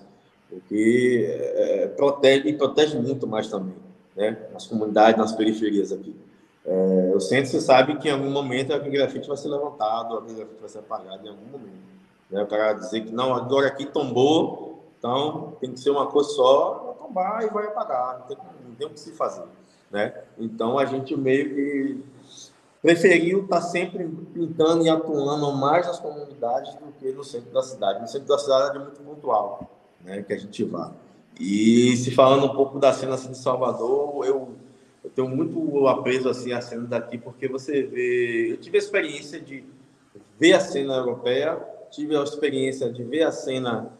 porque é, protege protege muito mais também, né? nas comunidades, nas periferias aqui. É, o centro, você sabe que em algum momento a grafite vai ser levantado, a grafite vai ser apagado em algum momento. Né? O cara dizer que não, agora aqui tombou, então tem que ser uma coisa só, vai tombar e vai apagar, não tem, não tem o que se fazer. Né? Então a gente meio que preferiu estar sempre pintando e atuando mais nas comunidades do que no centro da cidade. No centro da cidade é muito pontual, né, que a gente vá. E se falando um pouco da cena assim, de Salvador, eu tenho muito apreço assim a cena daqui porque você vê, eu tive a experiência de ver a cena europeia, tive a experiência de ver a cena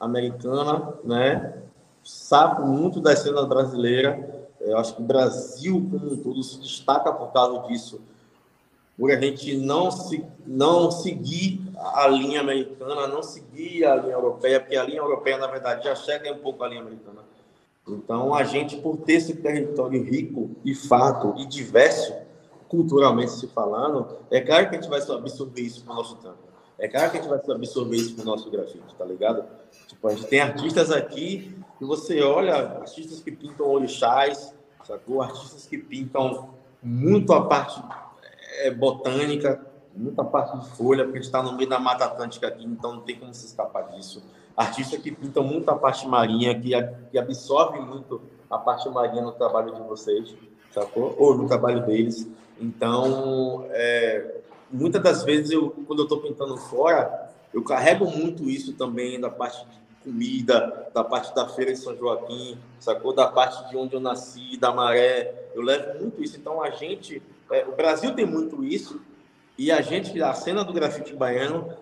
americana, né? Sabe muito da cena brasileira eu acho que o Brasil, como um todo, se destaca por causa disso, por a gente não, se, não seguir a linha americana, não seguir a linha europeia, porque a linha europeia, na verdade, já chega um pouco à linha americana. Então, a gente, por ter esse território rico e farto e diverso, culturalmente se falando, é claro que a gente vai absorver isso para o nosso tempo. É claro que a gente vai absorver isso para o nosso grafite, tá ligado? Tipo, a gente tem artistas aqui que você olha, artistas que pintam orixás, sacou? Artistas que pintam muito a parte é, botânica, muita parte de folha, porque a gente está no meio da Mata Atlântica aqui, então não tem como se escapar disso. Artistas que pintam muito a parte marinha, que, que absorvem muito a parte marinha no trabalho de vocês, sacou? Ou no trabalho deles. Então, é, muitas das vezes, eu, quando eu estou pintando fora, eu carrego muito isso também da parte de comida, da parte da feira de São Joaquim, sacou? Da parte de onde eu nasci, da maré. Eu levo muito isso. Então, a gente, é, o Brasil tem muito isso, e a gente, a cena do grafite baiano,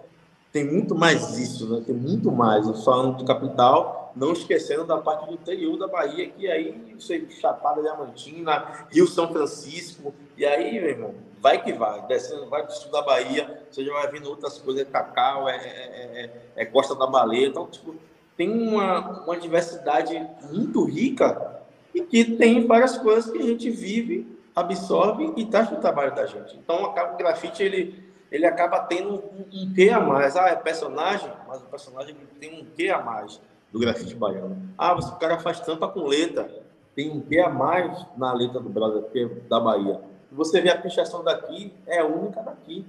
tem muito mais isso, né? Tem muito mais. Falando do capital, não esquecendo da parte do interior da Bahia, que aí, sei, Chapada Diamantina, Rio São Francisco, e aí, meu irmão, vai que vai, descendo, vai do sul da Bahia, você já vai vendo outras coisas, é cacau, é, é, é, é Costa da Baleia, então, tipo, tem uma, uma diversidade muito rica e que tem várias coisas que a gente vive, absorve e traz para o trabalho da gente. Então, acaba, o grafite, ele, ele acaba tendo um, um quê a mais. Ah, é personagem, mas o personagem tem um quê a mais do grafite baiano. Ah, você, o cara faz tampa com letra, tem um quê a mais na letra do Brasil, é da Bahia. Você vê a pichação daqui, é única daqui.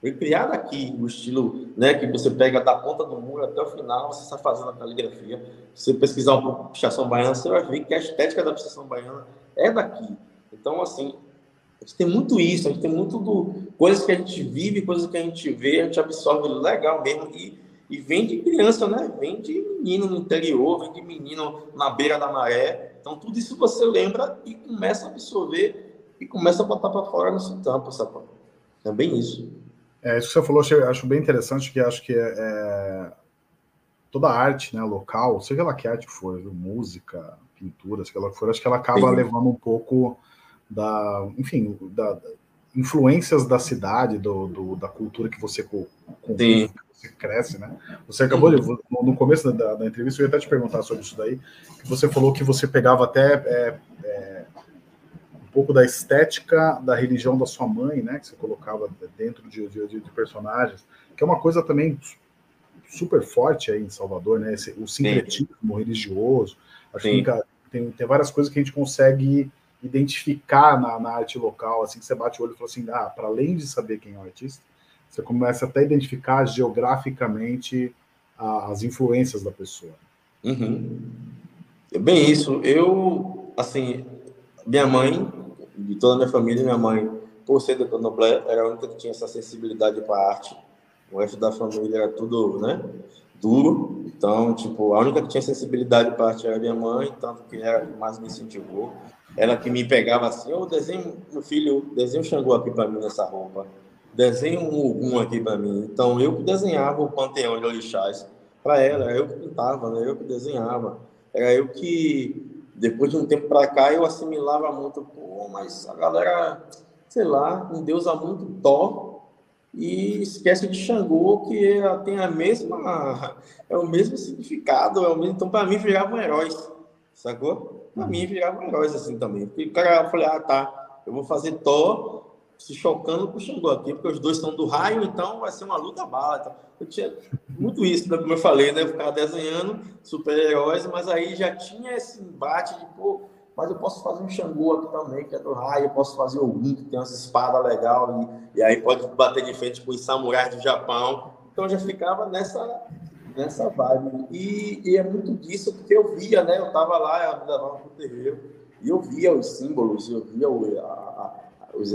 Foi criado aqui o estilo, né, que você pega da ponta do muro até o final, você está fazendo a caligrafia. Se você pesquisar um pouco pichação baiana, você vai ver que a estética da pichação baiana é daqui. Então, assim, a gente tem muito isso, a gente tem muito do coisas que a gente vive, coisas que a gente vê, a gente absorve legal mesmo e, e vem de criança, né? Vem de menino no interior, vem de menino na beira da maré. Então, tudo isso você lembra e começa a absorver e começa a botar para fora no seu tampo, sabe? É bem isso. É, isso que você falou, eu acho bem interessante, que acho que é, é, toda arte né, local, seja lá que arte for, música, pintura, seja lá que for, acho que ela acaba Sim. levando um pouco da, enfim, da influências da cidade, do, do, da cultura que você convive, que você cresce, né? Você acabou de, no começo da, da, entrevista, eu ia até te perguntar sobre isso daí, que você falou que você pegava até é, é, pouco da estética da religião da sua mãe, né? Que você colocava dentro de, de, de personagens, que é uma coisa também super forte aí em Salvador, né? Esse, o sincretismo Sim. religioso. Acho Sim. que tem, tem várias coisas que a gente consegue identificar na, na, arte local, assim que você bate o olho e fala assim, ah, para além de saber quem é o artista, você começa até a identificar geograficamente a, as influências da pessoa. Uhum. Bem isso, eu, assim, minha mãe de toda a minha família, minha mãe, por ser do candomblé, era a única que tinha essa sensibilidade para arte. O resto da família era tudo, né, duro. Então, tipo, a única que tinha sensibilidade para arte era minha mãe, tanto que era que mais me incentivou. Ela que me pegava assim, ô, desenho, meu filho, desenho Xangô aqui para mim nessa roupa. Desenho um Ogum aqui para mim. Então, eu que desenhava o panteão de orixás para ela, eu que pintava, né? eu que desenhava. Era eu que depois de um tempo para cá, eu assimilava muito, pô, mas a galera, sei lá, endeusa muito Thor e esquece de Xangô, que tem a mesma, é o mesmo significado, é o mesmo, então para mim viravam heróis, sacou? Para mim viravam heróis assim também, porque o cara, eu falei, ah, tá, eu vou fazer Thor se chocando com o Xangô aqui, porque os dois estão do raio, então vai ser uma luta bala. Então, eu tinha muito isso, né, como eu falei, né? Eu ficava desenhando super-heróis, mas aí já tinha esse embate de, pô, mas eu posso fazer um Xangô aqui também, que é do raio, eu posso fazer o que tem umas espadas legais, e, e aí pode bater de frente com os samurais do Japão. Então já ficava nessa, nessa vibe. E, e, é muito disso porque eu via, né? Eu tava lá, eu levava pro terreiro, e eu via os símbolos, eu via o, a,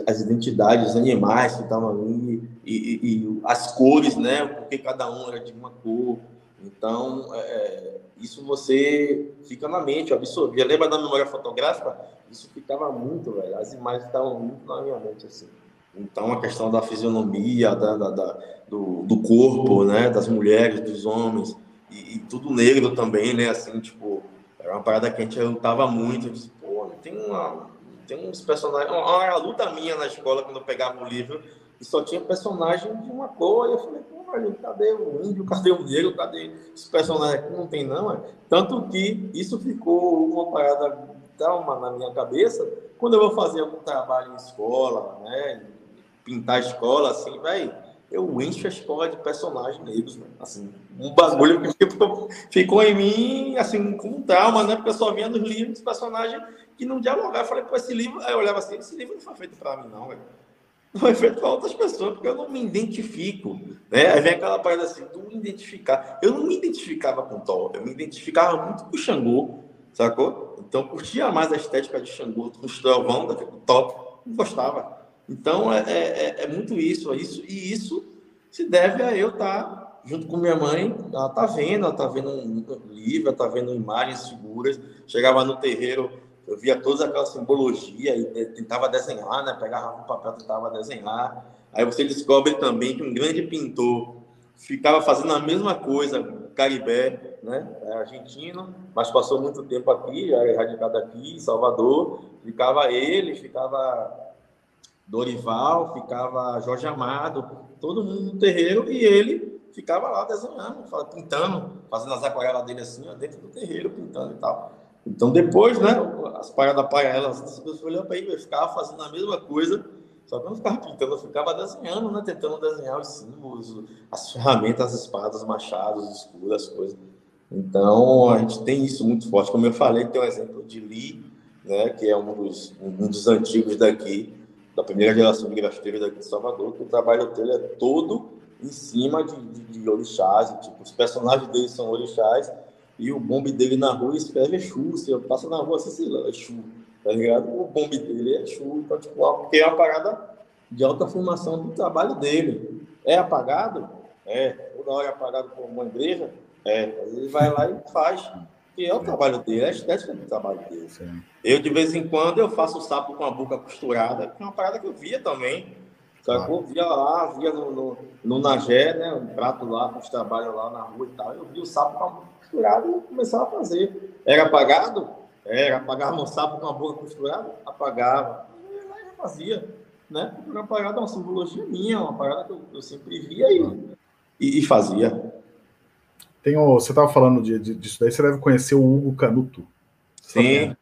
as identidades, os animais que estavam ali, e, e, e, as cores, né? Porque cada um era de uma cor. Então, é, é isso você fica na mente, absorvia. Lembra da memória fotográfica? Isso ficava muito, velho. As imagens estavam muito na minha mente, assim. Então, a questão da fisionomia, da, da, da do, do, corpo, né? Das mulheres, dos homens, e, e, tudo negro também, né? Assim, tipo, era uma parada que a gente lutava muito. Disse, Pô, tem uma tem uns personagens. Uma, luta minha na escola, quando eu pegava o livro, e só tinha personagem de uma cor. E eu falei, pô, cadê o índio? Cadê o negro? Cadê esse personagem aqui? Não tem, não. É? Tanto que isso ficou uma parada uma na minha cabeça. Quando eu vou fazer algum trabalho em escola, né? Pintar a escola, assim, velho, eu encho a escola de personagens negros, né? assim, um bagulho que ficou, ficou em mim, assim, com um trauma, né? Porque eu só via nos livros personagens que não dialogavam. Eu falei, pô, esse livro. Aí eu olhava assim, esse livro não foi feito para mim, não, velho. Foi feito para outras pessoas, porque eu não me identifico. Né? Aí vem aquela parada assim, do me identificar. Eu não me identificava com Thor, eu me identificava muito com o Xangô, sacou? Então curtia mais a estética de Xangô, com os trovão, do que com Thor. Não gostava. Então é, é, é, é muito isso, é isso, e isso se deve a eu estar tá junto com minha mãe, ela tá vendo, ela tá vendo um livro, ela tá vendo imagens figuras. Chegava no terreiro, eu via toda aquela simbologia e tentava desenhar, né? Pegava um papel, tentava desenhar. Aí você descobre também que um grande pintor ficava fazendo a mesma coisa, Caribé, né? É argentino, mas passou muito tempo aqui, era radicado aqui em Salvador. Ficava ele, ficava Dorival, ficava Jorge Amado, todo mundo no terreiro e ele ficava lá desenhando, pintando, fazendo as aquarelas dele assim, dentro do terreiro, pintando e tal. Então depois, né, as paradas para as pessoas olhando para ele, ficava fazendo a mesma coisa, só que eu não ficava pintando, eu ficava desenhando, né, tentando desenhar os símbolos, as ferramentas, as espadas, os machados, os escudos, as coisas. Então a gente tem isso muito forte. Como eu falei, tem o exemplo de Lee, né, que é um dos, um dos antigos daqui, da primeira geração de grafiteiros daqui de Salvador, que o trabalho dele é todo em cima de, de, de orixás, tipo, os personagens dele são orixás, e o bombe dele na rua escreve Exu, você passa na rua, assim, sei lá, Exu, tá ligado? O bombe dele é Exu, então, tipo, é uma parada de alta formação do trabalho dele. É apagado? É. Toda hora é apagado por uma igreja? É. Ele vai lá e faz. Que é o trabalho dele, é a estética do trabalho dele. Sim. Eu, de vez em quando, eu faço o sapo com a boca costurada, que é uma parada que eu via também. Sacou? Via lá, via no, no, no Nagé, né? Um prato lá, com os trabalhos lá na rua e tal. Eu vi o sapo com a boca costurada e começava a fazer. Era apagado? Era. Apagava o sapo com a boca costurada? Apagava. E lá já fazia. Né? Porque uma parada é uma simbologia minha, uma parada que eu, eu sempre via e, e, e fazia. Tem o, você estava falando de, de, disso daí, você deve conhecer o Hugo Canuto. Sim.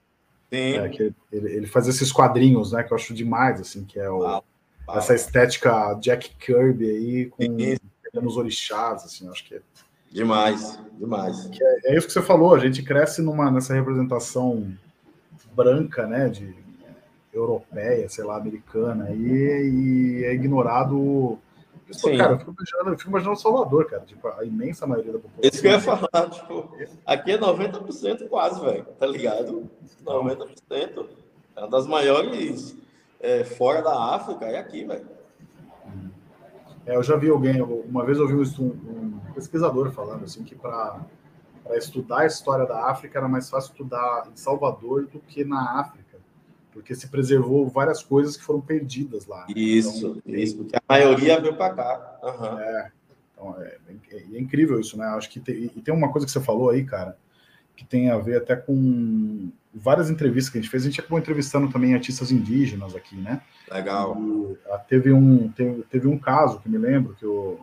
Sim. É, que ele, ele faz esses quadrinhos, né? Que eu acho demais, assim, que é o, ah, ah, essa estética Jack Kirby aí com os orixás, assim, acho que é. Demais, demais. É, é, isso que você falou, a gente cresce numa, nessa representação branca, né? De europeia, sei lá, americana, e, e é ignorado Sim. Cara, eu fico, imaginando, eu fico imaginando Salvador, cara. Tipo, a imensa maioria da população. Isso que eu ia falar, tipo, aqui é 90% quase, velho. Tá ligado? 90%. É uma das maiores é, fora da África, é aqui, velho. É, eu já vi alguém, uma vez eu vi um, um pesquisador falando assim que para estudar a história da África era mais fácil estudar em Salvador do que na África porque se preservou várias coisas que foram perdidas lá. Né? Isso, então, isso, porque a maioria veio para cá. Uhum. É, então é, é, incrível isso, né? Acho que tem, e tem uma coisa que você falou aí, cara, que tem a ver até com várias entrevistas que a gente fez. A gente acabou entrevistando também artistas indígenas aqui, né? Legal. E, ah, teve, um, teve, teve um caso que me lembro que eu,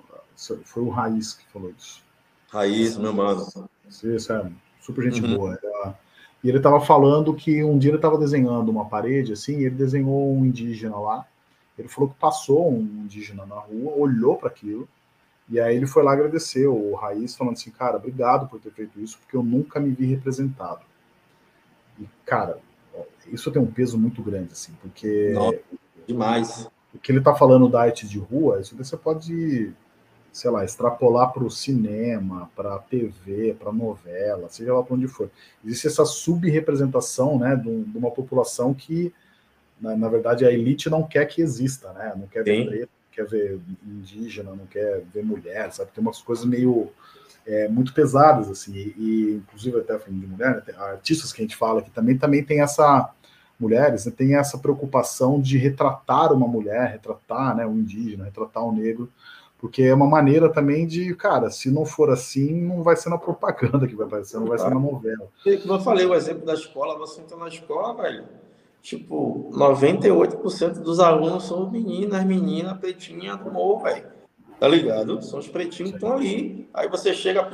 foi o Raiz que falou isso. Raiz, meu mano. Isso, é super gente uhum. boa. Era, e ele estava falando que um dia ele estava desenhando uma parede assim, e ele desenhou um indígena lá. Ele falou que passou um indígena na rua, olhou para aquilo, e aí ele foi lá agradecer o Raiz, falando assim: Cara, obrigado por ter feito isso, porque eu nunca me vi representado. E, cara, isso tem um peso muito grande, assim, porque. Nossa, demais. O que ele está falando da arte de rua, isso você pode sei lá, extrapolar para o cinema, para a TV, para novela, seja lá para onde for. Existe essa subrepresentação né, de, uma população que, na, na, verdade, a elite não quer que exista, né? Não quer ver preto, não quer ver indígena, não quer ver mulher, sabe? Tem umas coisas meio é, muito pesadas, assim, e, e inclusive até falando de mulher, né, artistas que a gente fala que também, também tem essa mulheres né, tem essa preocupação de retratar uma mulher, retratar né, um indígena, retratar um negro, porque é uma maneira também de, cara, se não for assim, não vai ser na propaganda que vai aparecer, não vai ser na novela. Como eu falei, o exemplo da escola, você entra na escola, velho, tipo, 98% dos alunos são meninas, meninas, pretinha do morro, velho. Tá ligado? São os pretinhos que estão ali. Aí você chega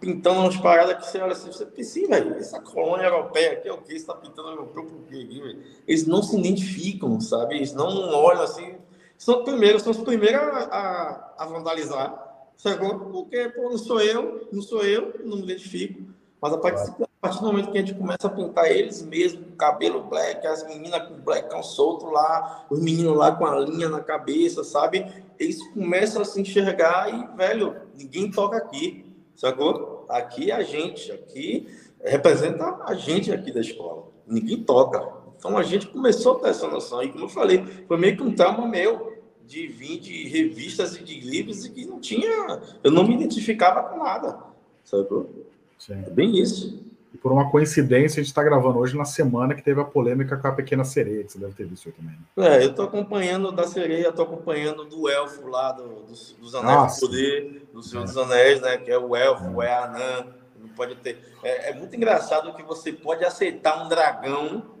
pintando umas paradas que você olha assim, você pensa, velho, essa colônia europeia aqui é o que? Você tá pintando europeu por quê? Eles não se identificam, sabe? Eles não olham assim, são, primeiro, são os primeiros a, a, a vandalizar, Sacou? Porque, pô, não sou eu, não sou eu, não me identifico. Mas a partir, a partir do momento que a gente começa a pintar eles mesmos, com cabelo black, as meninas com blackão solto lá, os meninos lá com a linha na cabeça, sabe? Eles começam a se enxergar e, velho, ninguém toca aqui, sacou? Aqui é a gente, aqui representa a gente aqui da escola. Ninguém toca. Então a gente começou a ter essa noção. E como eu falei, foi meio que um trauma meu de vir de revistas e de livros e que não tinha. Eu não me identificava com nada. Sacou? Sim. É bem isso. E por uma coincidência, a gente está gravando hoje na semana que teve a polêmica com a Pequena Sereia, que você deve ter visto também. Né? É, eu estou acompanhando da sereia, estou acompanhando do elfo lá, do, dos, dos Anéis do Poder, do Senhor é. dos Anéis, né? Que é o elfo, é, é a anã. Não pode ter. É, é muito engraçado que você pode aceitar um dragão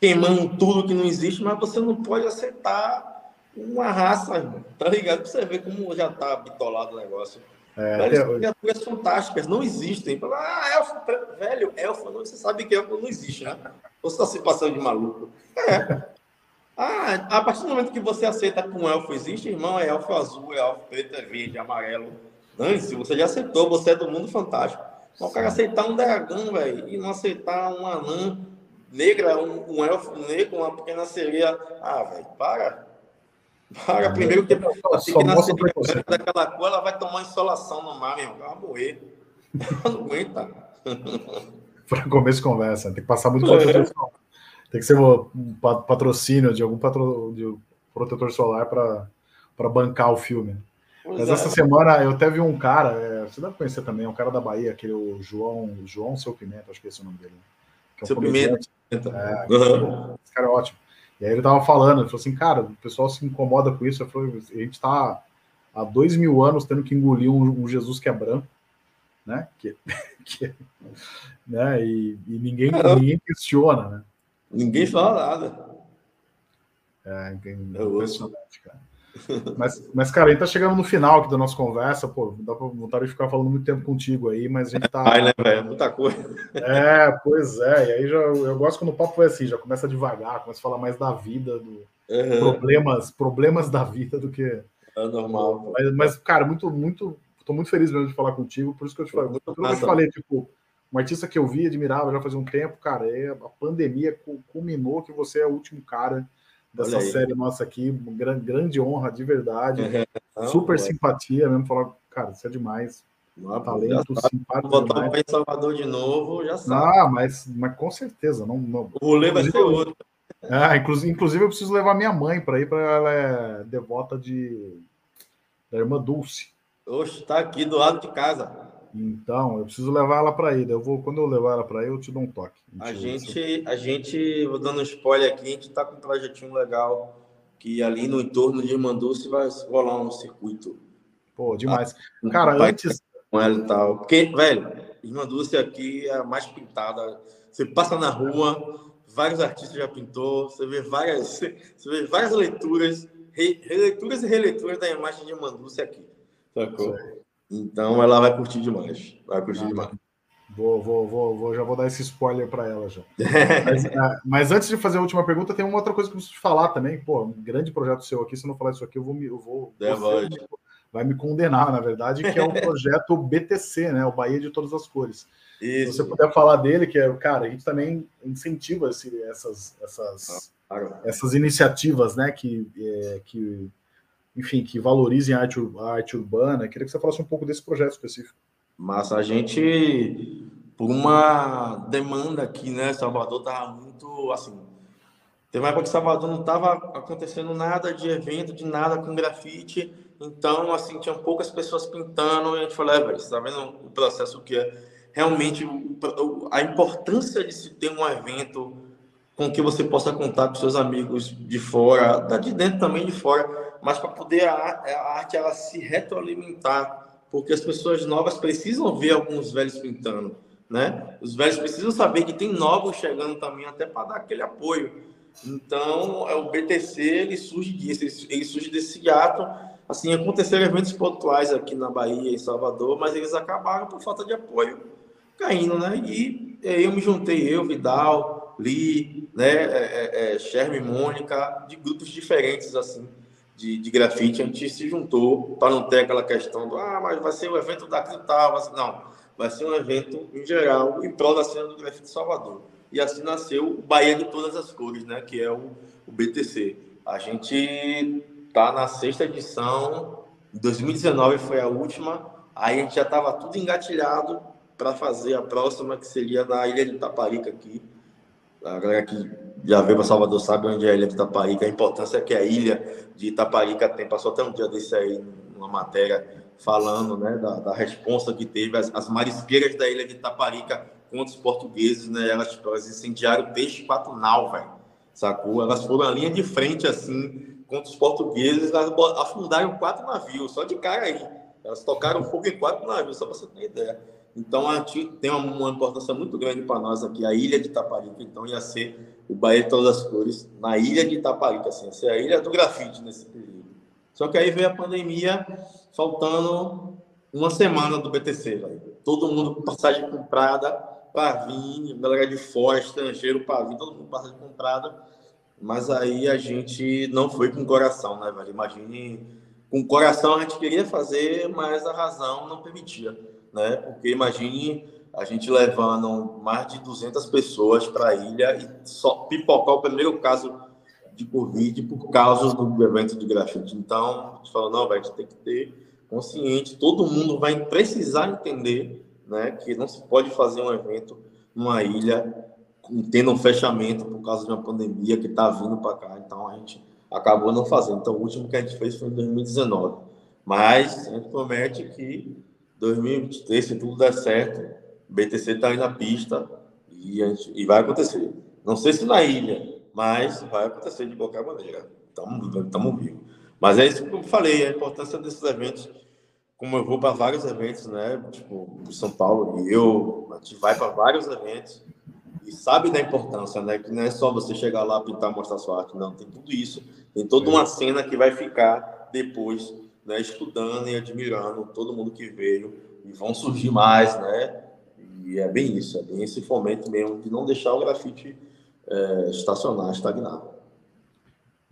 queimando tudo que não existe, mas você não pode aceitar uma raça, irmão. Tá ligado? Pra você ver como já tá bitolado o negócio. É, criaturas fantásticas não existem. Ah, elfo, velho, elfo, você sabe que elfo não existe, né? Você está se passando de maluco. É. Ah, a partir do momento que você aceita que um elfo existe, irmão, é elfo azul, é elfo preto, é verde, é amarelo. Antes, você já aceitou, você é do mundo fantástico. Mas o cara aceitar um dragão, velho, e não aceitar um anã negra, um, um elfo negro, uma pequena sereia. Ah, velho, para. Para, primeiro que a pequena sereia daquela cor, ela vai tomar insolação no mar, meu irmão. Ela vai morrer. Ela não aguenta. Para começo de conversa, tem que passar muito é. Tem que ser um patrocínio de algum patro... de protetor solar para bancar o filme. Pois Mas é. essa semana eu teve um cara, é, você deve conhecer também, um cara da Bahia, aquele o João, João Seu Pimenta, acho que esse é o nome dele. Que é um Seu Pimenta. É, uhum. Esse cara é ótimo. E aí ele tava falando, ele falou assim, cara, o pessoal se incomoda com isso. Falei, a gente tá há dois mil anos tendo que engolir um, um Jesus que é branco, né? Que, que, né? E, e ninguém, ninguém questiona, né? Ninguém fala nada. É, é impressionante, cara. Mas, mas, cara, a gente tá chegando no final aqui da nossa conversa, pô, dá pra vontade de ficar falando muito tempo contigo aí, mas a gente tá. Ai, né, velho? Muita coisa. É, pois é, e aí já, eu gosto quando o papo foi assim, já começa devagar, começa a falar mais da vida, do uhum. problemas, problemas da vida do que. É normal. Mas, mas, cara, muito, muito. Tô muito feliz mesmo de falar contigo, por isso que eu te falei. Muito, eu te falei, tipo, um artista que eu vi, admirava já fazia um tempo, cara, é, a pandemia culminou que você é o último cara dessa série nossa aqui. Grande, grande honra, de verdade. É, Super simpatia mesmo. Falar, cara, isso é demais. Ah, talento, simpático. Botar para em Salvador de novo, já sabe. Ah, mas, mas com certeza. Não, não... O rolê vai ser outro. Ah, inclusive, inclusive, eu preciso levar minha mãe para ir, para ela é devota de da irmã Dulce. Oxe, tá aqui do lado de casa. Então, eu preciso levar ela para aí. Eu vou, quando eu levar ela para aí, eu te dou um toque. A gente, a gente, vou dando um spoiler aqui, a gente está com um projetinho legal que ali no entorno de Manduce vai rolar um circuito. Pô, demais. Ah, Cara, antes. Com ela e tal. Porque, velho, Irmanduce aqui é a mais pintada. Você passa na rua, vários artistas já pintou, você vê várias, você vê várias leituras, re, releituras e releituras da imagem de Manduce aqui. Sacou? Então ela vai curtir demais. Vai curtir ah, demais. Vou, vou, vou, vou, já vou dar esse spoiler para ela já. mas, ah, mas, antes de fazer a última pergunta, tem uma outra coisa que eu preciso te falar também. Pô, um grande projeto seu aqui. Se eu não falar isso aqui, eu vou me. Eu vou, é, você, vai me condenar, na verdade, que é o projeto BTC, né? O Bahia de Todas as Cores. Isso. Se você puder falar dele, que é, cara, a gente também incentiva esse, essas, essas, ah, essas iniciativas, né? Que, é, que enfim, que valorizem a arte, a arte urbana. Queria que você falasse um pouco desse projeto específico. Mas a gente, por uma demanda aqui, né, Salvador estava muito assim. Teve uma época que Salvador não estava acontecendo nada de evento, de nada com grafite. Então, assim, tinham poucas pessoas pintando. E a gente falou, é, você está vendo o processo que é realmente a importância de se ter um evento com que você possa contar com seus amigos de fora, da de dentro também de fora, mas para poder a, a, arte ela se retroalimentar, porque as pessoas novas precisam ver alguns velhos pintando, né? Os velhos precisam saber que tem novos chegando também, até para dar aquele apoio. Então, é o BTC ele surge disso, ele surge desse ato. Assim, aconteceram eventos pontuais aqui na Bahia, em Salvador, mas eles acabaram por falta de apoio caindo, né? E eu me juntei, eu, Vidal, Li, né, é, é, é Mônica, de grupos diferentes, assim, de, de grafite, a gente se juntou para não ter aquela questão do, ah, mas vai ser o evento da tal, não, vai ser um evento em geral em prol da cena do grafite de Salvador. E assim nasceu o Bahia de Todas as Cores, né, que é o, o BTC. A gente tá na sexta edição, 2019 foi a última, aí a gente já estava tudo engatilhado para fazer a próxima, que seria na Ilha de Itaparica aqui. A galera que já veio para Salvador sabe onde é a Ilha de Itaparica, a importância que a ilha de Itaparica tem. Passou até um dia desse aí, numa matéria, falando né, da, da resposta que teve as, as marisqueiras da Ilha de Itaparica contra os portugueses, né? Elas, elas incendiaram peixe quatro nau, velho. Sacou? Elas foram a linha de frente, assim, contra os portugueses, elas afundaram quatro navios, só de cara aí. Elas tocaram fogo em quatro navios, só para você ter ideia. Então, a tem uma, uma importância muito grande para nós aqui, a ilha de Itaparica. Então, ia ser o Bahia de Todas as Cores na ilha de Itaparica, assim, ia ser a ilha do grafite nesse período. Só que aí veio a pandemia, faltando uma semana do BTC. Todo mundo com passagem comprada para vir, galera de fora, estrangeiro para vir, todo mundo com passagem comprada. Mas aí a gente não foi com coração, né, velho? Imagine, com coração a gente queria fazer, mas a razão não permitia né? Porque imagine a gente levando mais de 200 pessoas para a ilha e só pipocar o primeiro caso de Covid por causa do evento de grafite. Então, a gente falou, não, a gente tem que ter consciente, todo mundo vai precisar entender né, que não se pode fazer um evento numa ilha tendo um fechamento por causa de uma pandemia que está vindo para cá. Então, a gente acabou não fazendo. Então, o último que a gente fez foi em 2019. Mas a gente promete que 2023, se tudo der certo, o BTC está aí na pista e, gente, e vai acontecer. Não sei se na ilha, mas vai acontecer de qualquer maneira. Estamos vivos. Mas é isso que eu falei, a importância desses eventos. Como eu vou para vários eventos, né? Tipo, São Paulo e eu, a gente vai para vários eventos e sabe da importância, né? Que não é só você chegar lá, pintar, mostrar sua arte, não. Tem tudo isso. Tem toda uma cena que vai ficar depois né, estudando e admirando todo mundo que veio e vão surgir mais, né? E é bem isso, é bem esse fomento mesmo de não deixar o grafite é, estacionar, estagnar.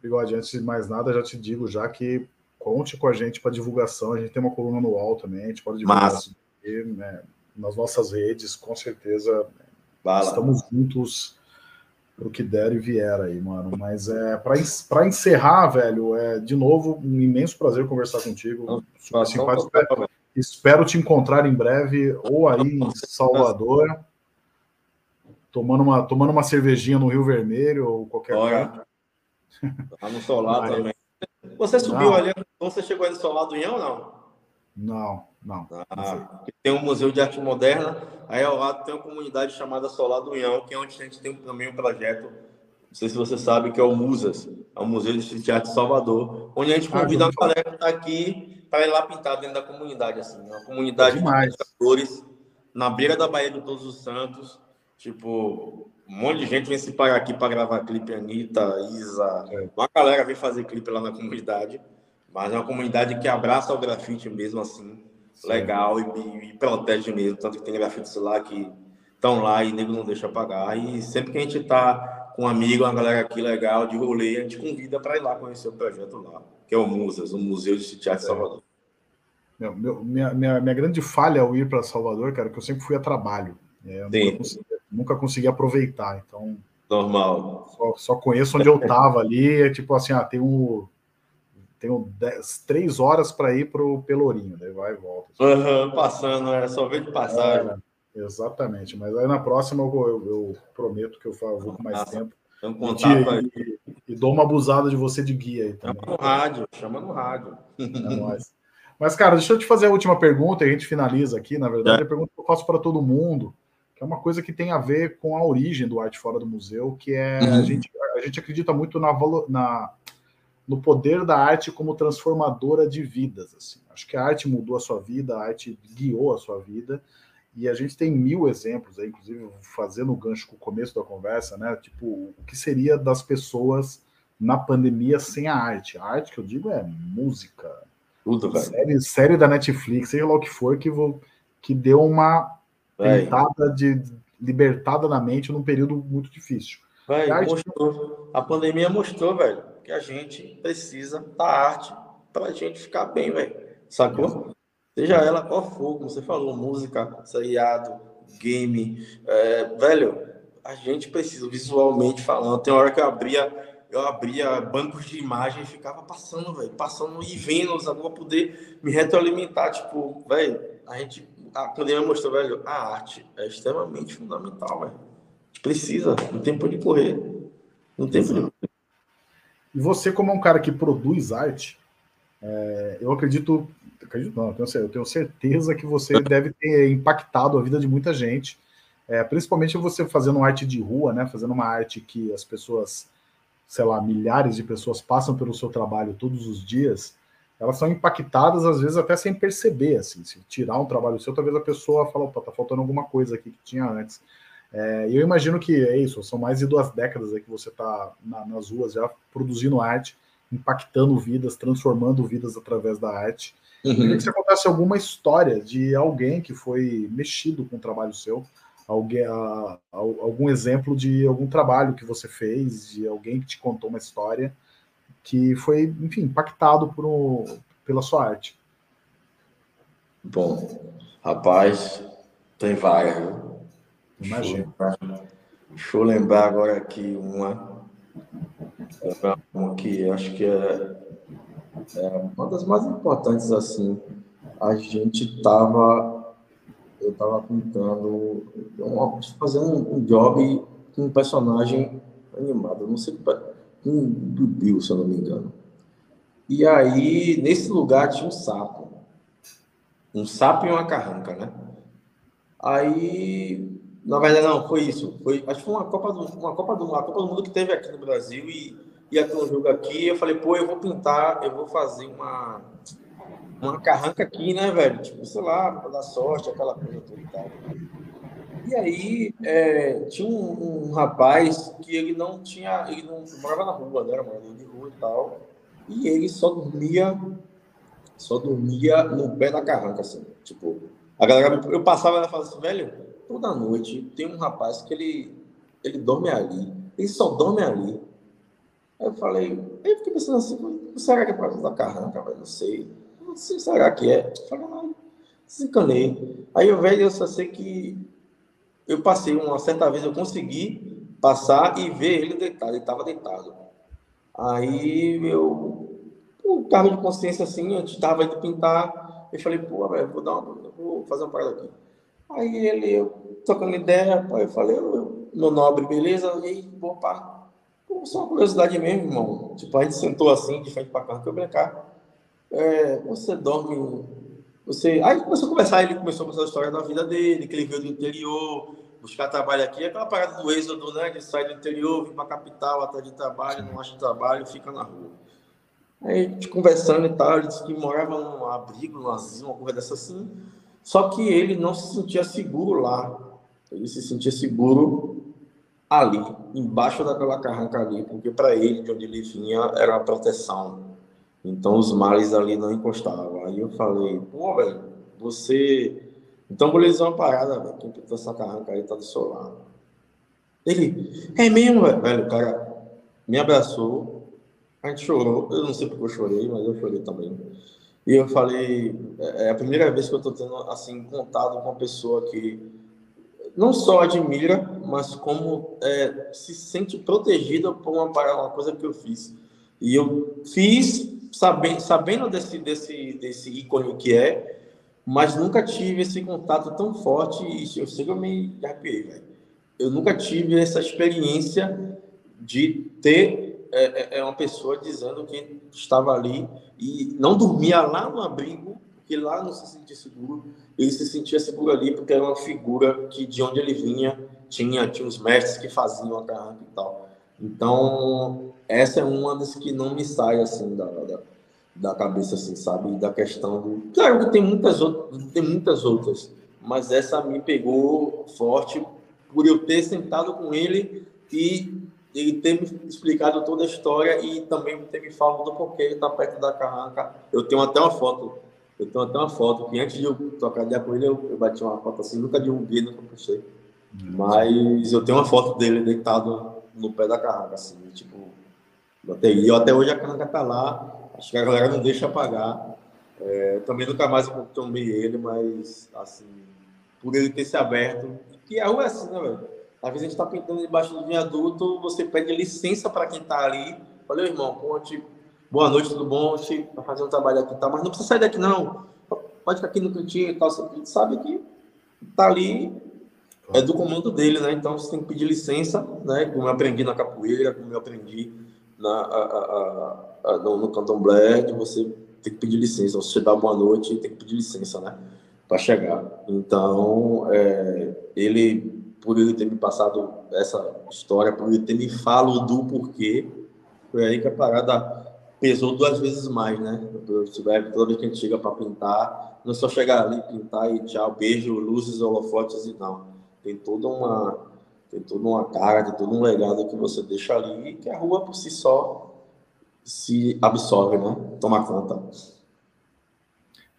Bigode, antes de mais nada, já te digo já que conte com a gente para divulgação. A gente tem uma coluna no UOL também, a gente pode divulgar aqui, né, nas nossas redes, com certeza. Estamos juntos pro que der e vier aí, mano. Mas é para encerrar, velho, é de novo um imenso prazer conversar contigo. Super simpático. Espero, espero te encontrar em breve, ou aí em Salvador, tomando uma, tomando uma cervejinha no Rio Vermelho ou qualquer coisa. Tá no solar Mas... também. Você subiu não. ali, você chegou aí no solar do ou não? Não, não. Ah, tem um museu de arte moderna, aí ao lado tem uma comunidade chamada Solar do União, que é onde a gente tem também um projeto, não sei se você sabe, que é o Musas, é um museu de street art de Salvador, onde a gente ah, convida ah, a galera que está aqui para ir lá pintar dentro da comunidade, assim, uma comunidade é de pintadores, na beira da Baía de Todos os Santos, tipo, um monte de gente vem se parar aqui para gravar clipe, Anitta, Isa, é. uma galera vem fazer clipe lá na comunidade, mas é uma comunidade que abraça o grafite mesmo assim, Sim. legal e, e, protege mesmo. Tanto que tem grafites lá que estão lá e nego não deixa pagar. E sempre que a gente está com um amigo, uma galera aqui legal, de rolê, a gente convida para ir lá conhecer o projeto lá, que é o Musas, o Museu de Teatro de Salvador. Meu, meu, minha, minha, minha grande falha ao ir para Salvador, cara, é que eu sempre fui a trabalho. É, nunca consegui, nunca consegui, aproveitar, então. Normal. Só, só conheço onde eu estava ali, é tipo assim, ah, tem um tenho dez, três horas para ir para o Pelourinho, daí vai e volta. Uhum, passando, é só ver de passagem. É, exatamente, mas aí na próxima eu, eu, eu prometo que eu vou com mais Nossa, tempo. Um contato aí. E, e, dou uma abusada de você de guia aí também. Chama no rádio, chama no rádio. É Mas, cara, deixa eu te fazer a última pergunta e a gente finaliza aqui. Na verdade, é. a pergunta que eu faço para todo mundo, que é uma coisa que tem a ver com a origem do Arte Fora do Museu, que é uhum. a, gente, a gente acredita muito na, na no poder da arte como transformadora de vidas. Assim. Acho que a arte mudou a sua vida, a arte guiou a sua vida, e a gente tem mil exemplos, aí, inclusive fazendo o gancho com o começo da conversa, né? Tipo, o que seria das pessoas na pandemia sem a arte? A arte que eu digo é música. Tudo, velho. Série, série da Netflix, seja lá o que for, que, vou, que deu uma tentada de libertada na mente num período muito difícil. Véio, a, mostrou, a pandemia mostrou, velho que a gente precisa da arte para a gente ficar bem, velho. Sacou? Seja ela qual for, como você falou, música, seriado, game, é, velho, a gente precisa visualmente falando. Tem hora que eu abria eu abria bancos de imagem e ficava passando, velho, passando e vendo os para poder me retroalimentar. Tipo, velho, a gente, a pandemia mostrou, velho, a arte é extremamente fundamental, velho. Precisa, no tempo de correr. No tempo de correr. E você, como é um cara que produz arte, é, eu acredito, acredito não, eu tenho certeza que você deve ter impactado a vida de muita gente é, principalmente você fazendo arte de rua, né? Fazendo uma arte que as pessoas, sei lá, milhares de pessoas passam pelo seu trabalho todos os dias, elas são impactadas às vezes até sem perceber, assim. Se tirar um trabalho seu, talvez a pessoa fale, opa, tá faltando alguma coisa aqui que tinha antes. É, eu imagino que é isso, são mais de duas décadas aí que você está na, nas ruas já produzindo arte, impactando vidas, transformando vidas através da arte. Uhum. Eu queria que você contasse alguma história de alguém que foi mexido com o trabalho seu, alguém, a, a, algum exemplo de algum trabalho que você fez, de alguém que te contou uma história que foi, enfim, impactado por um, pela sua arte. Bom, rapaz, tem várias. Imagina. Deixa eu lembrar agora aqui uma, uma que acho que é, é uma das mais importantes assim. A gente estava eu estava pintando, fazendo um, um job com um personagem animado, não sei, um do Bill, se eu não me engano. E aí, nesse lugar tinha um sapo. Um sapo e uma carranca, né? Aí, na verdade, não, foi isso. Foi, acho que foi uma Copa do, uma Copa do, uma Copa do Mundo que teve aqui no Brasil e ia ter um jogo aqui. Eu falei, pô, eu vou pintar, eu vou fazer uma uma carranca aqui, né, velho? Tipo, sei lá, para dar sorte, aquela coisa toda e tal. E aí, é, tinha um, um, rapaz que ele não tinha, ele não morava na rua, né, era morador de rua e tal, e ele só dormia, só dormia no pé da carranca, assim, tipo, a galera, eu passava e ela falava assim, velho, toda noite tem um rapaz que ele, ele dorme ali, ele só dorme ali. Aí eu falei, aí eu fiquei pensando assim, será que é por causa da carranca, velho? Não sei será que é? Eu falei, não, desencanei. Aí eu vejo, eu só sei que eu passei uma certa vez, eu consegui passar e ver ele deitado, ele estava deitado. Aí eu, um carro de consciência assim, eu estava indo pintar, eu falei, pô, velho, vou dar uma, vou fazer uma parada aqui. Aí ele, eu, tocando ideia, eu falei, eu, meu nobre, beleza? E pô, pá, só uma curiosidade mesmo, irmão. Tipo, a gente sentou assim, de frente para cá, que eu brincar é, você dorme. Você... Aí começou a conversar, ele começou a contar a história da vida dele, que ele veio do interior, buscar trabalho aqui, aquela parada do êxodo, né? De sair do interior, vir para a capital, até de trabalho, não acha trabalho, fica na rua. Aí conversando e tal, ele disse que morava num abrigo, num asilo, uma coisa dessa assim. Só que ele não se sentia seguro lá. Ele se sentia seguro ali, embaixo daquela carranca ali, porque para ele, de onde ele vinha, era uma proteção. Então os males ali não encostavam. Aí eu falei, pô, velho, você. Então vou lhe dizer uma parada, velho. Quem pintou essa carranca aí tá do seu lado. Ele, é mesmo, velho. velho. O cara me abraçou, a gente chorou. Eu não sei porque eu chorei, mas eu chorei também. E eu falei, é, é a primeira vez que eu tô tendo, assim, contato com uma pessoa que não só admira, mas como é, se sente protegida por uma, uma coisa que eu fiz. E eu fiz sabendo, sabendo desse, desse, desse ícone que é, mas nunca tive esse contato tão forte e eu sei que eu me arrepiei, velho. Eu nunca tive essa experiência de ter é, é, é uma pessoa dizendo que estava ali e não dormia lá no abrigo, porque lá não se sentia seguro, ele se sentia seguro ali porque era uma figura que de onde ele vinha tinha, tinha os mestres que faziam a carranca e tal. Então, essa é uma das que não me sai assim da, da, da cabeça, assim, sabe? Da questão do. Claro que tem muitas outras, tem muitas outras, mas essa me pegou forte por eu ter sentado com ele e ele ter me explicado toda a história e também ter me falado do porquê ele está perto da carranca. Eu tenho até uma foto, eu tenho até uma foto que antes de eu tocar com ele, eu, eu bati uma foto assim, nunca divulguei, nunca postei. Mas eu tenho uma foto dele deitado no pé da carranca, assim, tipo, Bateria. Até hoje a carga está lá, acho que a galera não deixa apagar. É, também nunca mais tomei ele, mas assim, por ele ter se aberto. Que a rua é assim, né, velho? Às vezes a gente está pintando debaixo do viaduto, você pede licença para quem está ali. Valeu, irmão, ponte. Boa noite, tudo bom? Para fazer um trabalho aqui, tá? Mas não precisa sair daqui, não. Pode ficar aqui no cantinho e tal. Você sabe que tá ali é do comando dele, né? Então você tem que pedir licença, né? Como eu aprendi na capoeira, como eu aprendi na, a, a, a, no, no candomblé, que você tem que pedir licença. Você dá boa noite, tem que pedir licença, né? Para chegar. Então, é, ele, por ele ter me passado essa história, por ele ter me falado do porquê, foi aí que a parada pesou duas vezes mais, né? Toda vez que a gente chega para pintar, não é só chegar ali, pintar e tchau, beijo, luzes, holofotes e não. Tem toda uma tem toda uma cara, tem todo um legado que você deixa ali que a rua por si só se absorve, né? Toma conta.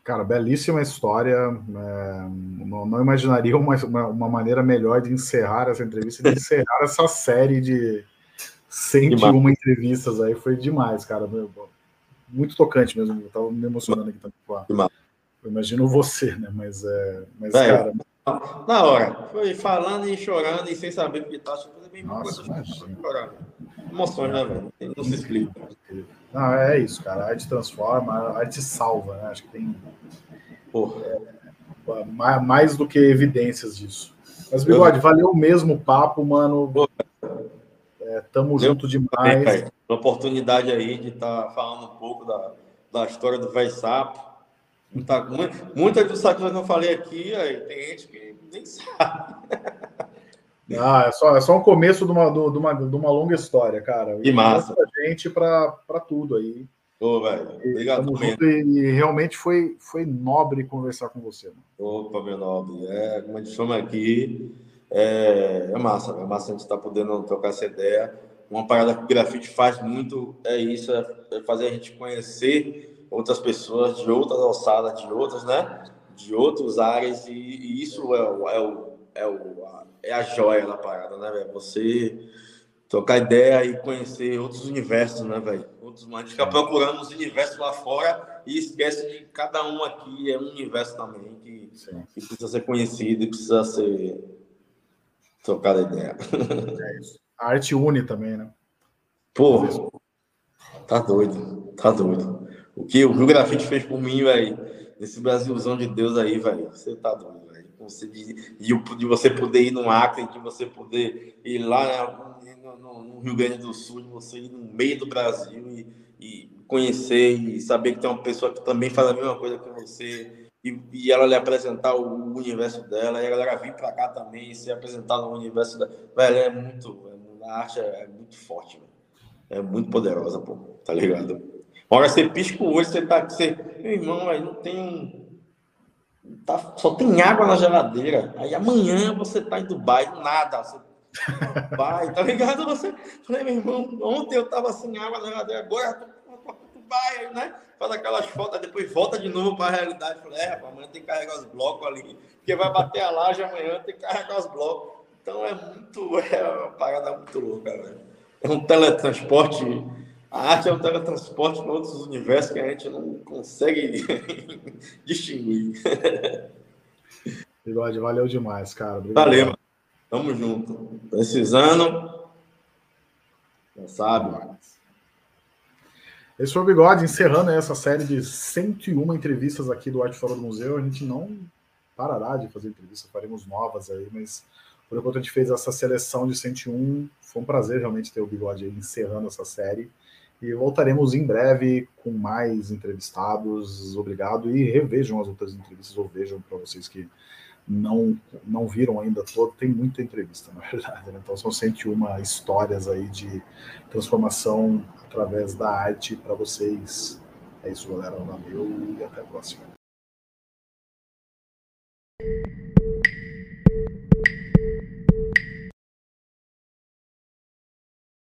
Cara, belíssima história. É, não, não, imaginaria uma, uma, maneira melhor de encerrar essa entrevista, de encerrar essa série de 101 entrevistas aí. Foi demais, cara. Muito tocante mesmo. Eu tava me emocionando aqui também. Eu imagino você, né? Mas, é, mas é, cara, na hora. Foi falando e chorando e sem saber o que tá. Coisa bem Nossa, chorando. Emoções, né, velho? Não se explica. Não, é isso, cara. A arte transforma, a arte salva, né? Acho que tem é, mais do que evidências disso. Mas, Bigode, valeu mesmo o papo, mano. É, tamo junto demais. Bem, oportunidade aí de estar tá falando um pouco da, da história do velho sapo Muita, muitas dos saques que eu falei aqui, aí, tem gente que nem sabe. Ah, é só, é só um começo de uma, de uma, de uma longa história, cara. E massa. gente para tudo aí. Ô, velho. Obrigado e, e realmente foi, foi nobre conversar com você. Mano. Opa, meu nobre. É, como a gente chama aqui, é, é massa, é massa a gente estar tá podendo trocar essa ideia. Uma parada que o grafite faz muito é isso, é, é fazer a gente conhecer outras pessoas de outras alçadas, de outras, né? De outros áreas, e, e isso é, é, o, é, o, a, é a joia da parada, né, velho? Você trocar ideia e conhecer outros universos, né, velho? Outros, a gente fica procurando os universos lá fora e esquece de cada um aqui é um universo também que, que precisa ser conhecido e precisa ser trocada ideia. É isso. A arte une também, né? Pô, tá doido, tá doido. O que o Rio Grafite fez por mim, velho, nesse Brasilzão de Deus aí, velho, você tá doido, velho. De, de, você poder ir no Acre, de você poder ir lá né, no, no, Rio Grande do Sul, de você ir no meio do Brasil e, e, conhecer e saber que tem uma pessoa que também faz a mesma coisa que você e, e ela lhe apresentar o, universo dela e a galera vir para cá também e se apresentar no universo dela. Velho, é muito, a arte é, é muito forte, velho. É muito poderosa, pô, tá ligado? Hora você pisca o olho, você tá. Você, meu irmão, aí não tem. Tá, só tem água na geladeira. Aí amanhã você tá em Dubai, nada. Você, Dubai, tá ligado? Você. Falei, meu irmão, ontem eu tava sem água na geladeira, agora eu tô Dubai, né? Faz aquelas fotos, depois volta de novo para a realidade. Falei, é, amanhã tem que carregar os blocos ali, porque vai bater a laje amanhã, tem que carregar os blocos. Então é muito. É uma parada muito louca, velho. É um teletransporte a arte é um teletransporte para outros universos que a gente não consegue distinguir. Bigode, valeu demais, cara. Obrigado. Valeu, Tamo junto. Precisando. Já sabe. Esse foi o Bigode, encerrando essa série de 101 entrevistas aqui do Arte Fora do Museu. A gente não parará de fazer entrevistas, faremos novas aí, mas por enquanto a gente fez essa seleção de 101. Foi um prazer realmente ter o Bigode aí encerrando essa série. E voltaremos em breve com mais entrevistados. Obrigado. E revejam as outras entrevistas, ou vejam para vocês que não, não viram ainda todo. Tem muita entrevista, na verdade. Né? Então são 101 histórias aí de transformação através da arte para vocês. É isso, galera. Valeu e até a próxima.